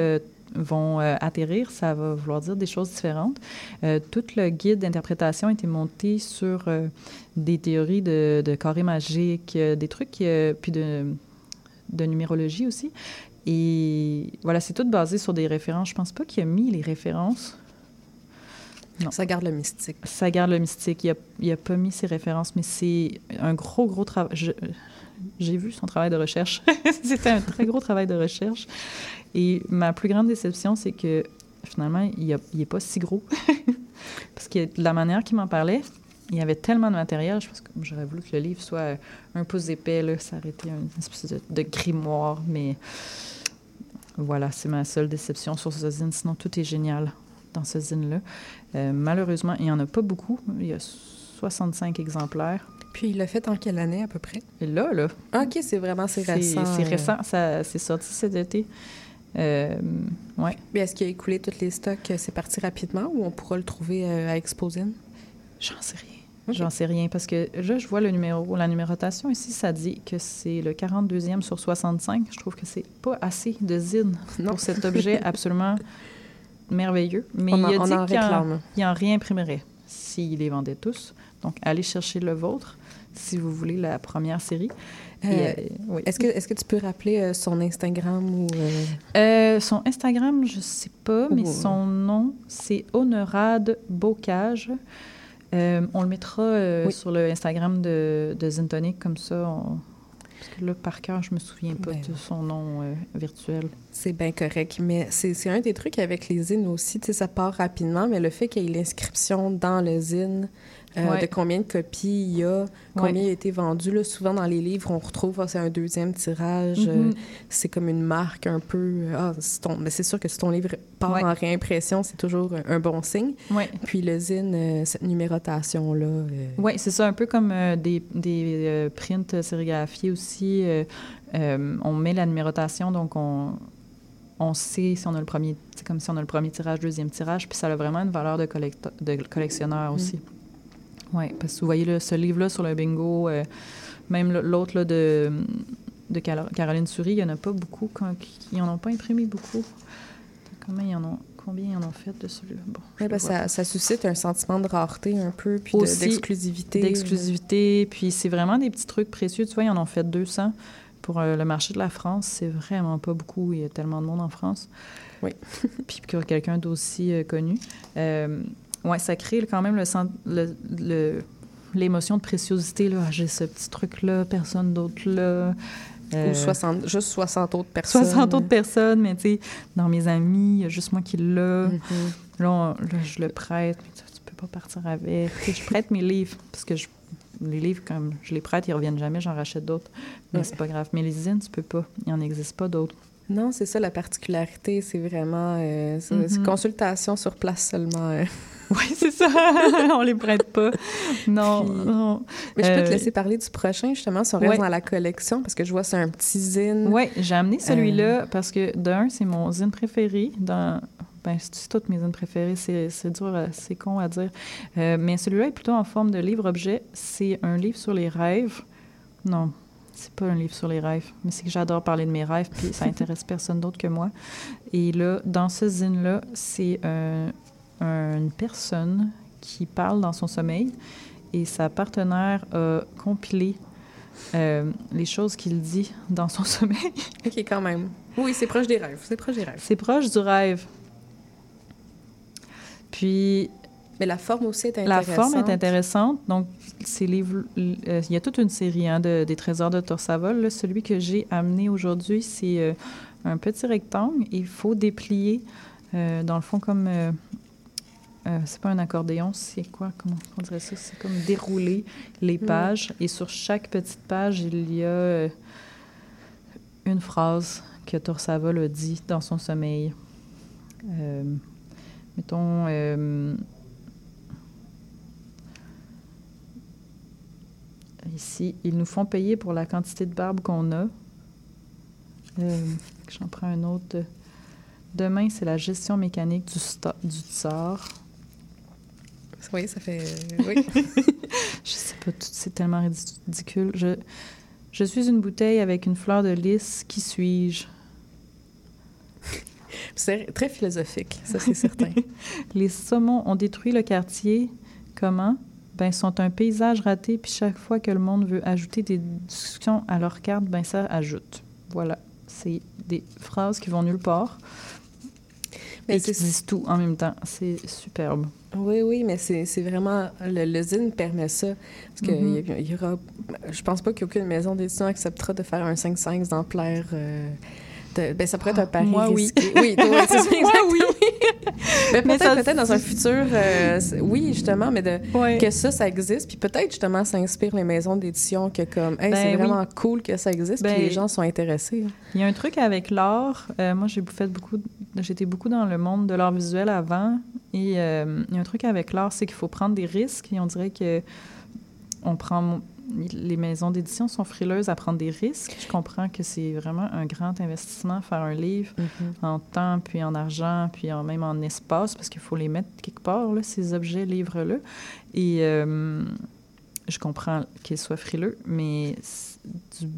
vont euh, atterrir, ça va vouloir dire des choses différentes. Euh, tout le guide d'interprétation a été monté sur euh, des théories de, de carré magique, des trucs, puis de, de numérologie aussi. Et voilà, c'est tout basé sur des références. Je pense pas qu'il a mis les références. Non. Ça garde le mystique. Ça garde le mystique. Il a, il a pas mis ses références, mais c'est un gros, gros travail. J'ai vu son travail de recherche. C'était un très gros travail de recherche. Et ma plus grande déception, c'est que finalement, il n'est pas si gros. Parce que de la manière qu'il m'en parlait, il y avait tellement de matériel. Je pense que j'aurais voulu que le livre soit un pouce épais. Là, été une espèce de, de grimoire. Mais voilà, c'est ma seule déception sur ce zine. Sinon, tout est génial dans ce zine-là. Euh, malheureusement, il n'y en a pas beaucoup. Il y a 65 exemplaires. Puis il l'a fait en quelle année à peu près? Et là, là, OK, c'est vraiment c'est récent. c'est euh. récent. Ça, c'est sorti cet été. Euh, ouais. Est-ce qu'il a écoulé tous les stocks? euh, C'est parti rapidement ou on pourra le trouver à Exposine? J'en sais rien. J'en sais rien parce que là, je vois le numéro, la numérotation ici, ça dit que c'est le 42e sur 65. Je trouve que c'est pas assez de zine Non. pour cet objet absolument merveilleux. Mais on il en, a on dit en qu'il en, en réimprimerait s'il les vendait tous. Donc, allez chercher le vôtre si vous voulez la première série. Euh, euh, oui. Est-ce que, est que tu peux rappeler euh, son Instagram ou... son Instagram, je sais pas, mais Oh. son nom, c'est Honorade Bocage. Euh, on le mettra euh, Oui. sur le Instagram de, de Zintonic, comme ça. on- Parce que là, par cœur, je me souviens pas Ben. de son nom euh, virtuel. C'est bien correct, mais c'est c'est un des trucs avec les zines aussi, tu sais, ça part rapidement, mais le fait qu'il y ait l'inscription dans le zine, euh, Ouais. de combien de copies il y a, combien Ouais. il a été vendu, là, souvent dans les livres, on retrouve, ah, c'est un deuxième tirage, euh, Mhm. c'est comme une marque un peu, euh, ah, ton- mais c'est sûr que si ton livre part Ouais. en réimpression, c'est toujours un, bon signe. Puis le zine, euh, cette numérotation-là, euh, Oui, c'est ça, un peu comme euh, des, des euh, prints sérigraphiés aussi. euh, euh, on met la numérotation, donc on, on sait si on a le premier, comme si on a le premier tirage, deuxième tirage, puis ça a vraiment une valeur de, de collectionneur aussi. Oui, parce que vous voyez là, ce livre-là sur le bingo, euh, même l'autre de, de Caroline Souris, il n'y en a pas beaucoup, quand- qui n'en ont pas imprimé beaucoup. Comment ils en ont combien ils en ont fait de celui-là? Bon, Ouais, ben, ça, suscite un sentiment de rareté un peu, puis de- d'exclusivité. D'exclusivité, puis c'est vraiment des petits trucs précieux. Tu vois, ils en ont fait 200 pour euh, le marché de la France. C'est vraiment pas beaucoup. Il y a tellement de monde en France. Oui. puis pour quelqu'un d'aussi euh, connu. Euh, ouais, ça crée quand même le sent- le- le- l'émotion de préciosité. Là. Ah, J'ai ce petit truc-là, personne d'autre là. Euh, Ou 60, juste 60 autres personnes. 60 autres personnes, mais tu sais, dans mes amis, il y a juste moi qui l'ai. Mhm. Là, on- là, je le prête, mais tu, peux pas partir avec. Je prête mes livres, parce que je- les livres, comme je les prête, ils reviennent jamais, j'en rachète d'autres. Mais Ouais. c'est pas grave. Mais les zines, tu peux pas. Il n'en existe pas d'autres. Non, c'est ça la particularité, c'est vraiment euh, c'est- c'est Mhm. consultation sur place seulement. euh. Oui, c'est ça. on les prête pas. Non, Puis- non. Mais je peux te Euh, laisser parler du prochain, justement, si on reste ouais. dans la collection, parce que je vois c'est un petit zine. Oui, j'ai amené Euh. celui-là parce que, d'un, c'est mon zine préféré. Dans... Ben, c'est toutes mes zines préférées, c'est c'est dur, à- c'est con à dire. Euh, mais celui-là est plutôt en forme de livre-objet. C'est un livre sur les rêves. Non, c'est pas un livre sur les rêves, mais c'est que j'adore parler de mes rêves, puis ça intéresse personne d'autre que moi. Et là, dans ce zine-là, c'est un- une personne qui parle dans son sommeil et sa partenaire a compilé euh, les choses qu'il dit dans son sommeil. OK, quand même. Oui, c'est proche des rêves. C'est proche des rêves. C'est proche du rêve. Puis Mais la forme aussi est la intéressante. forme est intéressante. Donc, ces livres, euh, il y a toute une série hein, de, des trésors de Torsavol. Là, celui que j'ai amené aujourd'hui, c'est euh, un petit rectangle. Il faut déplier, dans le fond, comme. Euh, c'est pas un accordéon, c'est quoi? Comment on dirait ça? C'est comme dérouler les Mm. pages. Et sur chaque petite page, il y a euh, une phrase que Torsavol a dit dans son sommeil. Euh, mettons. euh, Ici, ils nous font payer pour la quantité de barbe qu'on a. J'en prends un autre. Demain, c'est la gestion mécanique du, du tsar. Oui, ça fait... Oui. Je sais pas, c'est tellement ridicule. Je, je suis une bouteille avec une fleur de lys. Qui suis-je? c'est très philosophique, ça, c'est certain. Les saumons ont détruit le quartier. Comment? Ben, sont un paysage raté, puis chaque fois que le monde veut ajouter des discussions à leur carte, ben, ça ajoute. Voilà. C'est des phrases qui vont nulle part Mais et qui disent tout en même temps. C'est superbe. Oui, oui, mais c'est vraiment... Le, zine permet ça. Parce que Mhm. il y aura... Je pense pas qu'aucune maison d'édition acceptera de faire un 5-5 exemplaire... euh, de- ben, ça pourrait être un pari moi, oui. risqué. Oui, oui, c'est ça, Moi, oui. exactement. Mais peut-être peut-être dans un futur... euh, oui, justement, mais de... Ouais. que ça, ça existe. Puis peut-être justement, ça inspire les maisons d'édition que comme, hey, Ben c'est oui. vraiment cool que ça existe, Ben, puis les gens sont intéressés. Il y a un truc avec l'art. euh, moi, j'ai fait beaucoup. J'étais beaucoup dans le monde de l'art visuel avant. Et euh, il y a un truc avec l'art, c'est qu'il faut prendre des risques. Et on dirait que on prend. Les maisons d'édition sont frileuses à prendre des risques. Je comprends que c'est vraiment un grand investissement faire un livre en temps, puis en argent, puis en, même en espace, parce qu'il faut les mettre quelque part, là, ces objets, livres-là. Et euh, je comprends qu'ils soient frileux, mais du,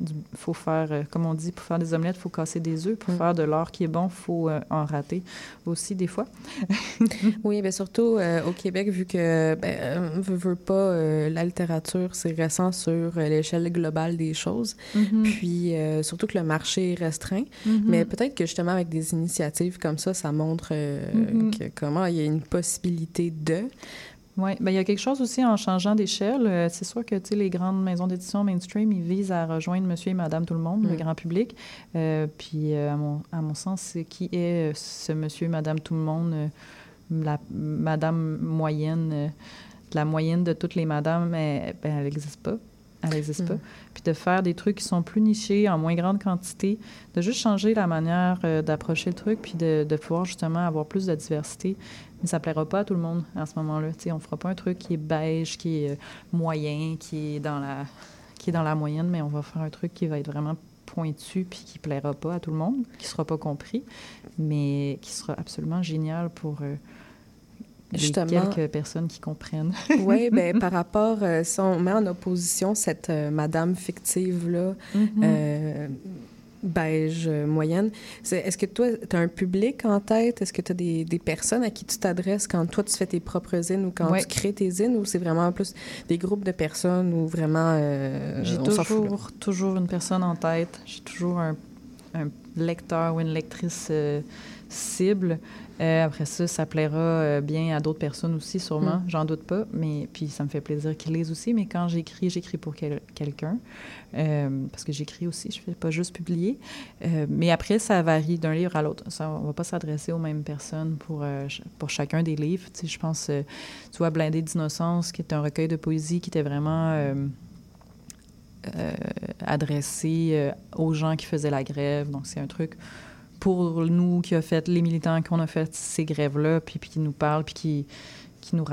du- faut faire, euh, comme on dit, pour faire des omelettes, il faut casser des œufs. Pour Mm. faire de l'art qui est bon, il faut euh, en rater aussi des fois. Oui, bien surtout euh, au Québec, vu que, ben, veut, veut pas, la littérature, c'est récent sur l'échelle globale des choses. Puis euh, surtout que le marché est restreint. Mhm. Mais peut-être que justement, avec des initiatives comme ça, ça montre Mhm. que comment il y a une possibilité de. Oui, ben il y a quelque chose aussi en changeant d'échelle. Euh, c'est sûr que les grandes maisons d'édition mainstream, ils visent à rejoindre monsieur et madame tout le monde, le Mm. grand public. Euh, puis, euh, à, mon, à mon sens, c'est qui est ce monsieur et madame tout le monde, la madame moyenne, la moyenne de toutes les madames, elle ben, elle n'existe pas. Elle n'existe Mm. pas. Puis de faire des trucs qui sont plus nichés, en moins grande quantité, de juste changer la manière euh, d'approcher le truc, puis de, de pouvoir justement avoir plus de diversité. Mais ça plaira pas à tout le monde à ce moment-là. Tu sais, on fera pas un truc qui est beige, qui est euh, moyen, qui est dans la qui est dans la moyenne, mais on va faire un truc qui va être vraiment pointu puis qui plaira pas à tout le monde, qui sera pas compris, mais qui sera absolument génial pour euh, les Justement. quelques personnes qui comprennent. Oui, ben par rapport, euh, si on met en opposition cette euh, madame fictive-là, Mhm. euh, beige moyenne. Est-ce que toi, tu as un public en tête? Est-ce que tu as des, des personnes à qui tu t'adresses quand toi, tu fais tes propres zines ou quand Ouais. tu crées tes zines? Ou c'est vraiment plus des groupes de personnes ou vraiment... euh, J'ai toujours, toujours une personne en tête. J'ai toujours un, un lecteur ou une lectrice cible. Euh, après ça, ça plaira euh, bien à d'autres personnes aussi, sûrement. Mm. J'en doute pas. Mais puis ça me fait plaisir qu'ils lisent aussi. Mais quand j'écris, j'écris pour quel- quelqu'un. Euh, parce que j'écris aussi, je fais pas juste publier. Mais après, ça varie d'un livre à l'autre. Ça, on va pas s'adresser aux mêmes personnes pour, pour chacun des livres. Tu sais, je pense, tu vois, Blindé d'innocence, qui est un recueil de poésie qui était vraiment... adressé aux gens qui faisaient la grève. Donc, c'est un truc pour nous qui a fait, les militants qu'on a fait ces grèves-là, puis, puis qui nous parle, puis qui, qui nous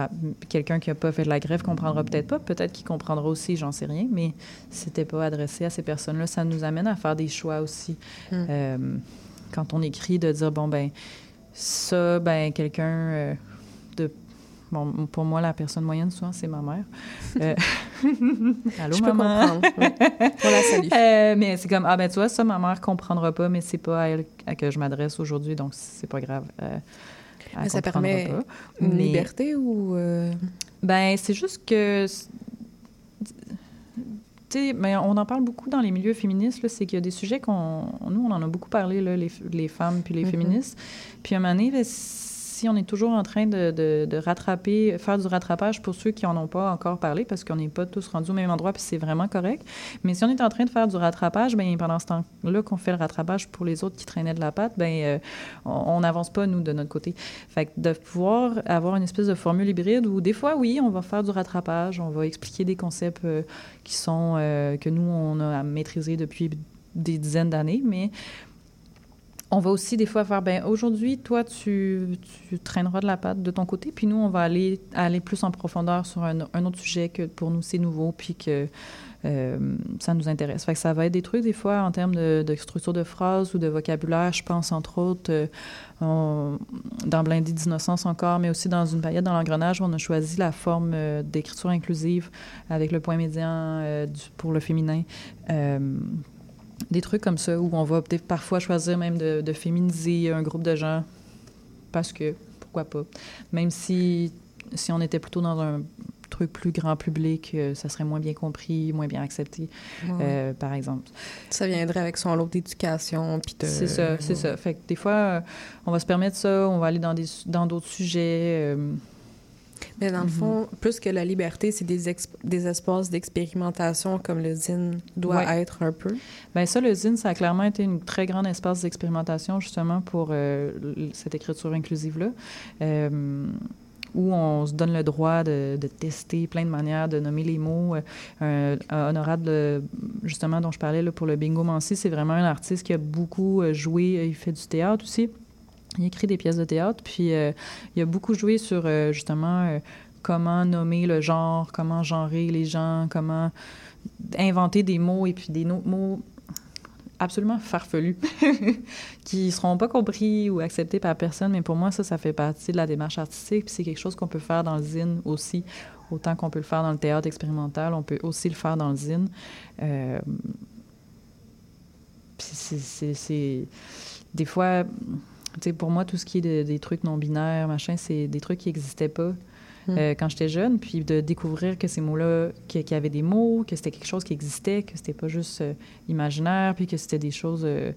quelqu'un qui n'a pas fait de la grève comprendra peut-être pas, peut-être qu'il comprendra aussi, j'en sais rien, mais c'était pas adressé à ces personnes-là. Ça nous amène à faire des choix aussi. Mm. Euh, quand on écrit, de dire, bon, ben ça, ben quelqu'un euh. Bon, pour moi, la personne moyenne, souvent, c'est ma mère. Euh, Allô, Je peux maman? comprendre. oui. Euh, mais c'est comme, ah ben tu vois, ça, ma mère comprendra pas, mais c'est pas à elle à que je m'adresse aujourd'hui, donc c'est pas grave. Euh, Mais ça permet pas. Une Mais- liberté ou... euh, Ben, c'est juste que. Tu sais, mais on en parle beaucoup dans les milieux féministes, c'est qu'il y a des sujets qu'on. Nous, on en a beaucoup parlé, là, les, les femmes puis les Mhm. féministes. Puis à un moment donné, ben, si on est toujours en train de, rattraper, faire du rattrapage pour ceux qui en ont pas encore parlé, parce qu'on n'est pas tous rendus au même endroit, puis c'est vraiment correct. Mais si on est en train de faire du rattrapage, ben pendant ce temps-là qu'on fait le rattrapage pour les autres qui traînaient de la patte, ben euh, on n'avance pas, nous, de notre côté. Fait que de pouvoir avoir une espèce de formule hybride où des fois, oui, on va faire du rattrapage, on va expliquer des concepts euh, qui sont euh, que nous, on a à maîtriser depuis des dizaines d'années, mais on va aussi des fois faire, ben aujourd'hui, toi, tu, traîneras de la patte de ton côté, puis nous, on va aller, aller plus en profondeur sur un, autre sujet que pour nous, c'est nouveau, puis que euh, ça nous intéresse. Ça va être des trucs, des fois, en termes de, structure de phrase ou de vocabulaire. Je pense, entre autres, euh, dans Blindé d'innocence encore, mais aussi dans une paillette dans l'engrenage, on a choisi la forme euh, d'écriture inclusive avec le point médian pour le féminin. Des trucs comme ça, où on va peut-être parfois choisir même de, de féminiser un groupe de gens, parce que, pourquoi pas. Même si, si on était plutôt dans un truc plus grand public, euh, ça serait moins bien compris, moins bien accepté, ouais. euh, par exemple. Ça viendrait avec son lot d'éducation. puis de- C'est ça, c'est ça. Fait que des fois, euh, on va se permettre ça, on va aller dans des dans d'autres sujets. euh, Mais dans le Mhm. fond, plus que la liberté, c'est des, exp- des espaces d'expérimentation comme le zine doit Ouais. être un peu. Ben ça, le zine, ça a clairement été une très grande espace d'expérimentation justement pour euh, cette écriture inclusive-là, euh, où on se donne le droit de, de tester plein de manières, de nommer les mots. Euh, un- honorable, justement, dont je parlais là, pour le Bingo Mancy, c'est vraiment un artiste qui a beaucoup euh, joué, il fait du théâtre aussi. Il écrit des pièces de théâtre, puis euh, il a beaucoup joué sur euh, justement euh, comment nommer le genre, comment genrer les gens, comment inventer des mots et puis des no- mots absolument farfelus qui seront pas compris ou acceptés par personne. Mais pour moi, ça, ça fait partie de la démarche artistique. Puis c'est quelque chose qu'on peut faire dans le zine aussi. Autant qu'on peut le faire dans le théâtre expérimental, on peut aussi le faire dans le zine. C'est... Des fois, tu sais, pour moi, tout ce qui est de- des trucs non-binaires, machin, c'est des trucs qui n'existaient pas. Mm. euh, quand j'étais jeune, puis de découvrir que ces mots-là, qu'il y avait des mots, que c'était quelque chose qui existait, que c'était pas juste euh, imaginaire, puis que c'était des choses euh,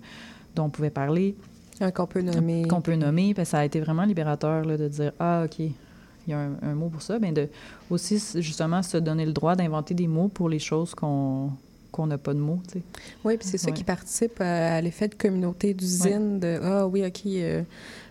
dont on pouvait parler, Un qu'on peut nommer. qu'on peut nommer, ben, ça a été vraiment libérateur là, de dire ah ok, il y a un, un mot pour ça, mais de aussi justement se donner le droit d'inventer des mots pour les choses qu'on qu'on n'a pas de mots, tu sais. Oui, puis c'est ça Ouais. qui participe à, à l'effet de communauté du zine, de « Ah oui, OK, euh,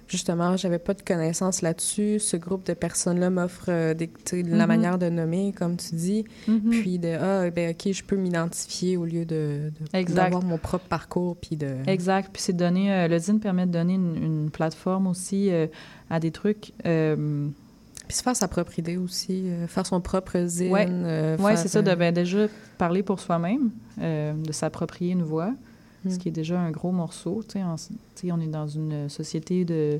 justement, j'avais pas de connaissances là-dessus. Ce groupe de personnes-là m'offre euh, des- la Mhm. manière de nommer, comme tu dis. Mhm. Puis de « Ah, ben OK, je peux m'identifier au lieu de, d'avoir mon propre parcours, puis de... Exact. Puis c'est de donner. euh, le zine permet de donner une, une plateforme aussi euh, à des trucs. Puis se faire sa propre idée aussi, euh, faire son propre zine. Ouais. euh, Oui, c'est ça, de euh, ben, déjà parler pour soi-même, euh, de s'approprier une voix, Mm. ce qui est déjà un gros morceau. En- on est dans une société de,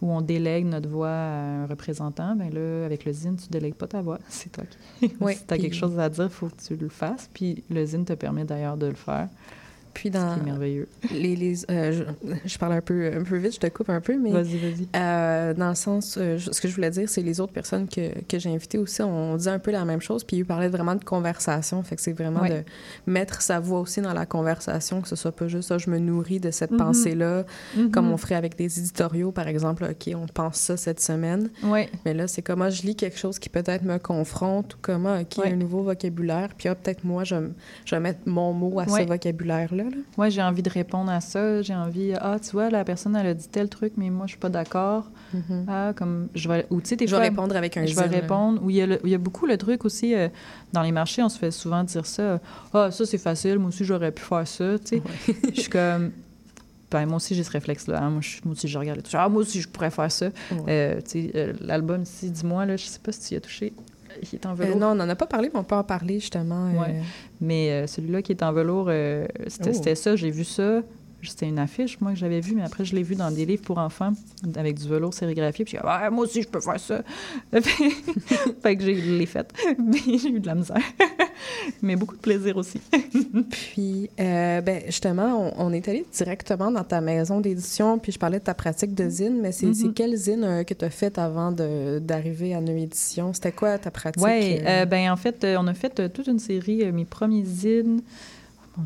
où on délègue notre voix à un représentant. Ben là, avec le zine, tu délègues pas ta voix. C'est toi qui. Ouais, si tu as puis- quelque chose à dire, il faut que tu le fasses. Puis le zine te permet d'ailleurs de le faire. Puis dans C'est merveilleux. les, les euh, je, je parle un peu un peu vite, je te coupe un peu, mais Vas-y, vas-y. euh, dans le sens, euh, ce que je voulais dire, c'est les autres personnes que, que j'ai invitées aussi, on dit un peu la même chose, puis ils parlaient vraiment de conversation, fait que c'est vraiment Ouais. de mettre sa voix aussi dans la conversation, que ce soit pas juste ça, je me nourris de cette Mhm. pensée-là, Mhm. comme on ferait avec des éditoriaux, par exemple, OK, on pense ça cette semaine, Ouais. mais là, c'est comment je lis quelque chose qui peut-être me confronte, ou comment, OK, Ouais. un nouveau vocabulaire, puis ah, peut-être moi, je, je vais mettre mon mot à ce vocabulaire-là. là. Ouais, j'ai envie de répondre à ça. J'ai envie, ah, tu vois, la personne, elle a dit tel truc, mais moi, je suis pas d'accord. Mhm. Ah, comme, je vais, ou tu sais, des Je vais répondre avec un je vais zine, là. répondre. Ou il y, a le- il y a beaucoup le truc aussi, euh, dans les marchés, on se fait souvent dire ça. Ah, ça, c'est facile, moi aussi, j'aurais pu faire ça, tu sais. Je suis comme. Ben, moi aussi, j'ai ce réflexe-là. hein. Moi, moi aussi, je regarde trucs. Ah, moi aussi, je pourrais faire ça. Euh, tu sais, euh, l'album ici, dis-moi, là, je sais pas si tu y as touché. Il est en Euh, velours. non, on n'en a pas parlé, mais on peut en parler justement. euh, Ouais. Mais euh, celui-là qui est en velours, c'était Oh. c'était ça. J'ai vu ça. C'était une affiche, moi, que j'avais vue, mais après, je l'ai vu dans des livres pour enfants avec du velours sérigraphié. Puis, ah, moi aussi, je peux faire ça. fait que j'ai l'ai fait. Mais j'ai eu de la misère. mais beaucoup de plaisir aussi. Puis, euh, ben, justement, on, on est allé directement dans ta maison d'édition, puis je parlais de ta pratique de zine, mais c'est c'est quelle zine euh, que tu as faite avant d'arriver à Neu Édition? C'était quoi ta pratique? Oui, euh? ben en fait, on a fait toute une série, mes premiers zines.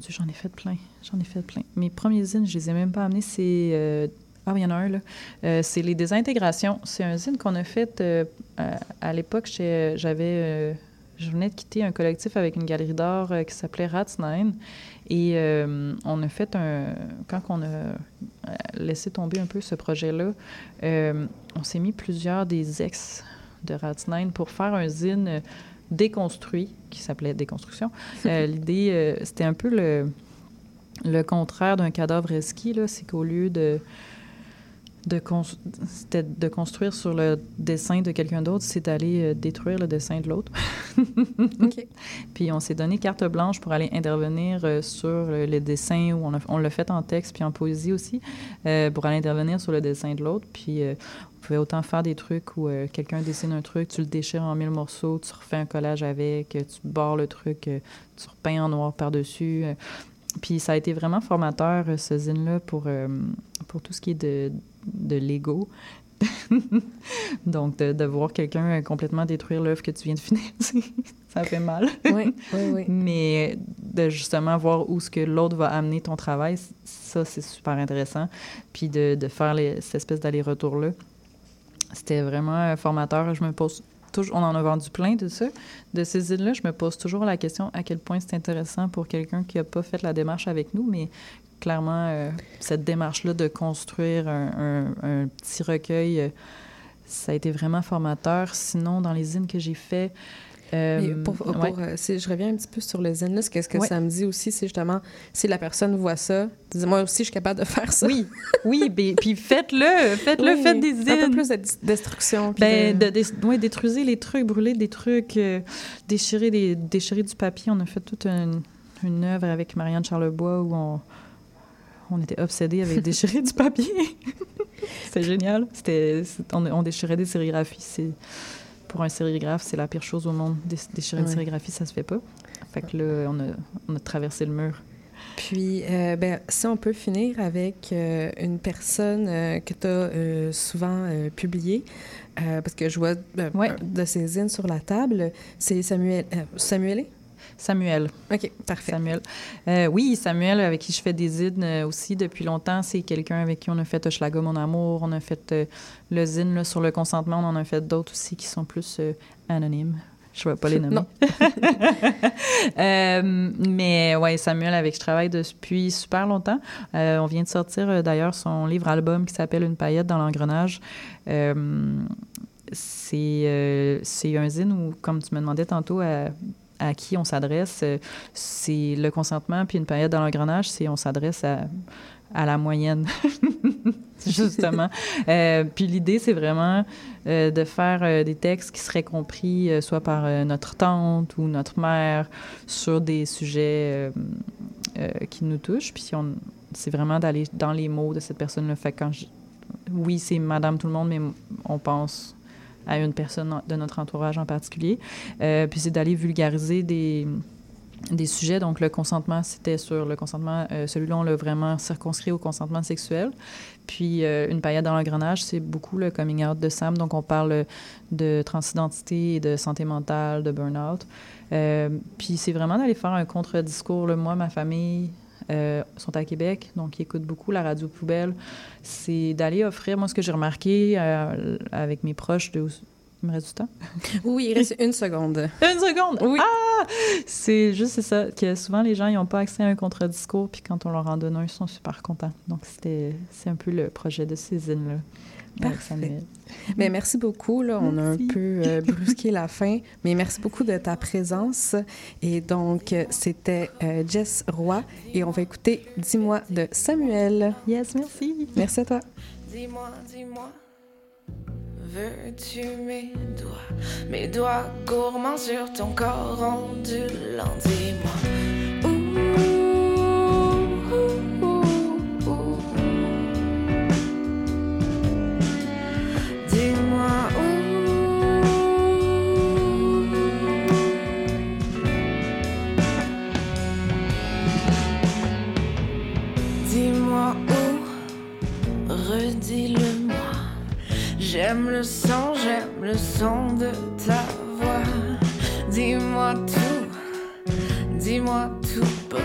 J'en ai fait plein. J'en ai fait plein. Mes premiers zines, je les ai même pas amenés. C'est. euh, ah, il y en a un, là. Euh, c'est les désintégrations. C'est un zine qu'on a fait euh, à, l'époque. J'avais. je venais de quitter un collectif avec une galerie d'art qui s'appelait Rats Nine. Et on a fait un. Quand on a laissé tomber un peu ce projet-là, on s'est mis plusieurs des ex de Rats Nine pour faire un zine déconstruit qui s'appelait Déconstruction. Euh, L'idée, euh, c'était un peu le, le contraire d'un cadavre esquis. C'est qu'au lieu de de, cons- de construire sur le dessin de quelqu'un d'autre, c'est d'aller euh, détruire le dessin de l'autre. Puis on s'est donné carte blanche pour aller intervenir euh, sur le, dessin, où on, a- on l'a fait en texte puis en poésie aussi, euh, pour aller intervenir sur le dessin de l'autre. Puis euh, on pouvait autant faire des trucs où euh, quelqu'un dessine un truc, tu le déchires en mille morceaux, tu refais un collage avec, tu barres le truc, tu repeins en noir par-dessus. Puis ça a été vraiment formateur, ce zine-là, pour, pour tout ce qui est de, de Lego. Donc, de, de voir quelqu'un euh, complètement détruire l'œuvre que tu viens de finir, ça fait mal. Oui, oui, oui. Mais de justement voir où ce que l'autre va amener ton travail, ça, c'est super intéressant. Puis de, de faire les- cette espèce d'aller-retour-là, c'était vraiment euh, formateur. Je me pose toujours, on en a vendu plein de ça. De ces îles-là, je me pose toujours la question à quel point c'est intéressant pour quelqu'un qui n'a pas fait la démarche avec nous, mais clairement, euh, cette démarche-là de construire un, un- un petit recueil, euh, ça a été vraiment formateur. Sinon, dans les îles que j'ai fait, euh, pour, pour, ouais. si je reviens un petit peu sur le là, ce que, ce que Ouais. ça me dit aussi, c'est justement, si la personne voit ça, dis moi aussi, je suis capable de faire ça. Oui, oui, ben, puis faites-le, faites-le, Oui, faites des Un peu plus de destruction. Ben, de- de, dé- ouais, détruisez les trucs, brûler des trucs, euh, déchirer, des, déchirer du papier. On a fait toute une, une œuvre avec Marianne Charlebois où on, on était obsédés avec déchirer du papier. C'était génial. C'était, on, on déchirait des sérigraphies. C'est, pour un sérigraphe, c'est la pire chose au monde. Dé- déchirer une sérigraphie, ça se fait pas. Fait que là, on a, on a traversé le mur. Puis, euh, ben, si on peut finir avec euh, une personne euh, que tu as souvent euh, publiée, euh, parce que je vois Ouais. de ses zines sur la table, c'est Samuel. Samuel? Samuel. OK, parfait. Samuel. Euh, oui, Samuel, avec qui je fais des zines euh, aussi depuis longtemps, c'est quelqu'un avec qui on a fait Hochelaga, mon amour. On a fait euh, le zine là, sur le consentement. On en a fait d'autres aussi qui sont plus euh, anonymes. Je ne vais pas les nommer. Non. Euh, mais ouais, Samuel, avec qui je travaille depuis super longtemps. Euh, on vient de sortir euh, d'ailleurs son livre-album qui s'appelle Une paillette dans l'engrenage. Euh, c'est euh, c'est un zine où, comme tu me demandais tantôt, à, à qui on s'adresse, euh, c'est le consentement, puis une paillette dans l'engrenage, c'est on s'adresse à, à la moyenne, justement. Euh, puis l'idée, c'est vraiment euh, de faire euh, des textes qui seraient compris soit par notre tante ou notre mère sur des sujets qui nous touchent. Puis on, c'est vraiment d'aller dans les mots de cette personne-là. Fait quand je- oui, c'est Madame tout le monde, mais on pense à une personne de notre entourage en particulier. Euh, puis c'est d'aller vulgariser des, des sujets. Donc, le consentement, c'était sur le consentement, euh, celui-là, on l'a vraiment circonscrit au consentement sexuel. Puis, euh, une paillette dans l'engrenage, c'est beaucoup le coming out de Sam. Donc, on parle de transidentité de santé mentale, de burn-out. Puis, c'est vraiment d'aller faire un contre-discours. Moi, ma famille, sont à Québec, donc ils écoutent beaucoup la radio poubelle. C'est d'aller offrir, moi, ce que j'ai remarqué avec mes proches, de, il me reste du temps? Oui, il reste une seconde. Une seconde? Oui. Ah! C'est juste ça, que souvent les gens n'ont pas accès à un contre-discours, puis quand on leur en donne un, ils sont super contents. Donc, c'était, c'est un peu le projet de Cézine, là. Parfait. Bien, merci beaucoup. Là, on a un peu euh, brusqué la fin, mais merci beaucoup de ta présence. Et donc, c'était euh, Jess Roy et on va écouter Dis-moi de Samuel. Yes, merci. Merci à toi. Dis-moi, dis-moi veux-tu mes doigts, mes doigts gourmands sur ton corps ondulant. Dis-moi le son, j'aime le son de ta voix. Dis-moi tout, dis-moi tout bas.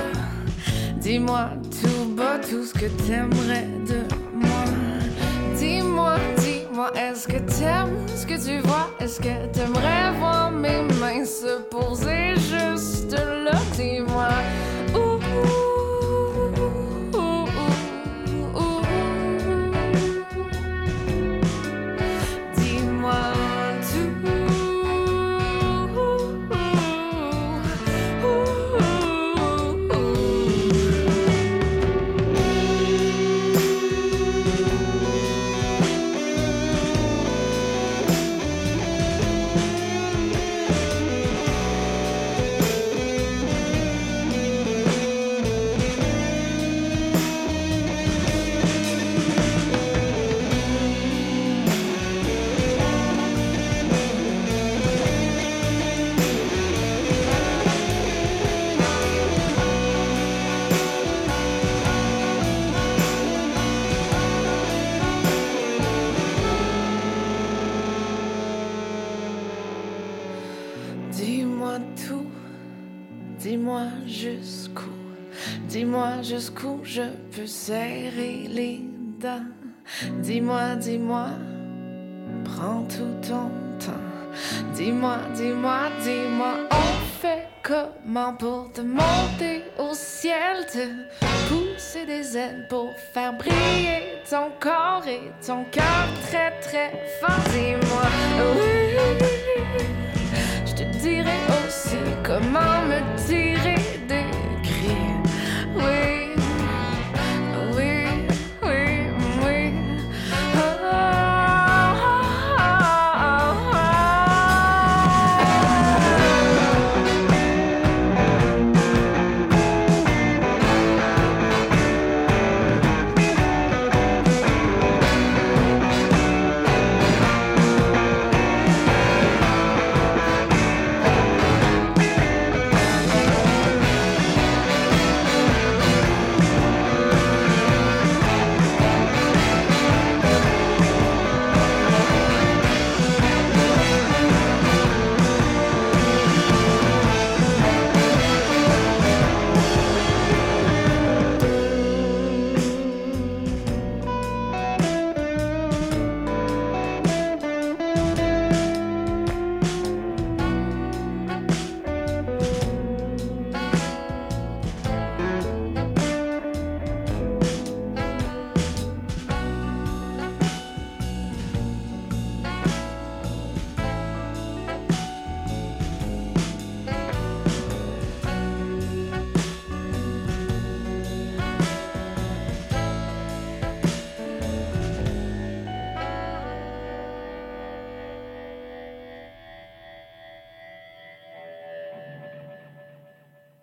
Dis-moi tout bas tout ce que t'aimerais de moi. Dis-moi, dis-moi, est-ce que t'aimes ce que tu vois? Est-ce que t'aimerais voir mes mains se poser? Juste là? Dis-moi. Jusqu'où je peux serrer les dents. Dis-moi, dis-moi, prends tout ton temps. Dis-moi, dis-moi, dis-moi, on fait comment pour te monter au ciel, te pousser des ailes pour faire briller ton corps et ton cœur très très fort. Dis-moi, comment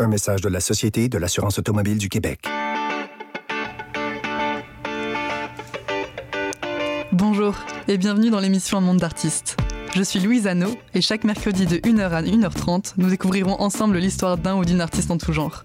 Un message de la Société de l'assurance automobile du Québec. Bonjour et bienvenue dans l'émission Un monde d'artistes. Je suis Louise Anneau et chaque mercredi de 1h à 1h30, nous découvrirons ensemble l'histoire d'un ou d'une artiste en tout genre.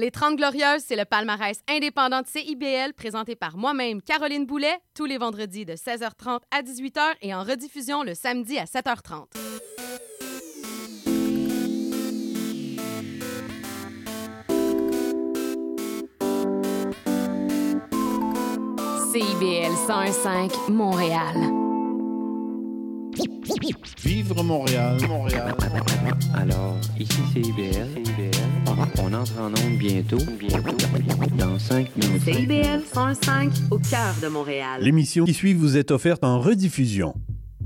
Les 30 Glorieuses, c'est le palmarès indépendant de CIBL présenté par moi-même, Caroline Boulet, tous les vendredis de 16h30 à 18h et en rediffusion le samedi à 7h30. CIBL 101.5 Montréal. Vivre Montréal, Montréal. Alors, ici c'est IBL. On entre en onde bientôt, bientôt, dans 5 minutes. CIBL 105 au cœur de Montréal. L'émission qui suit vous est offerte en rediffusion.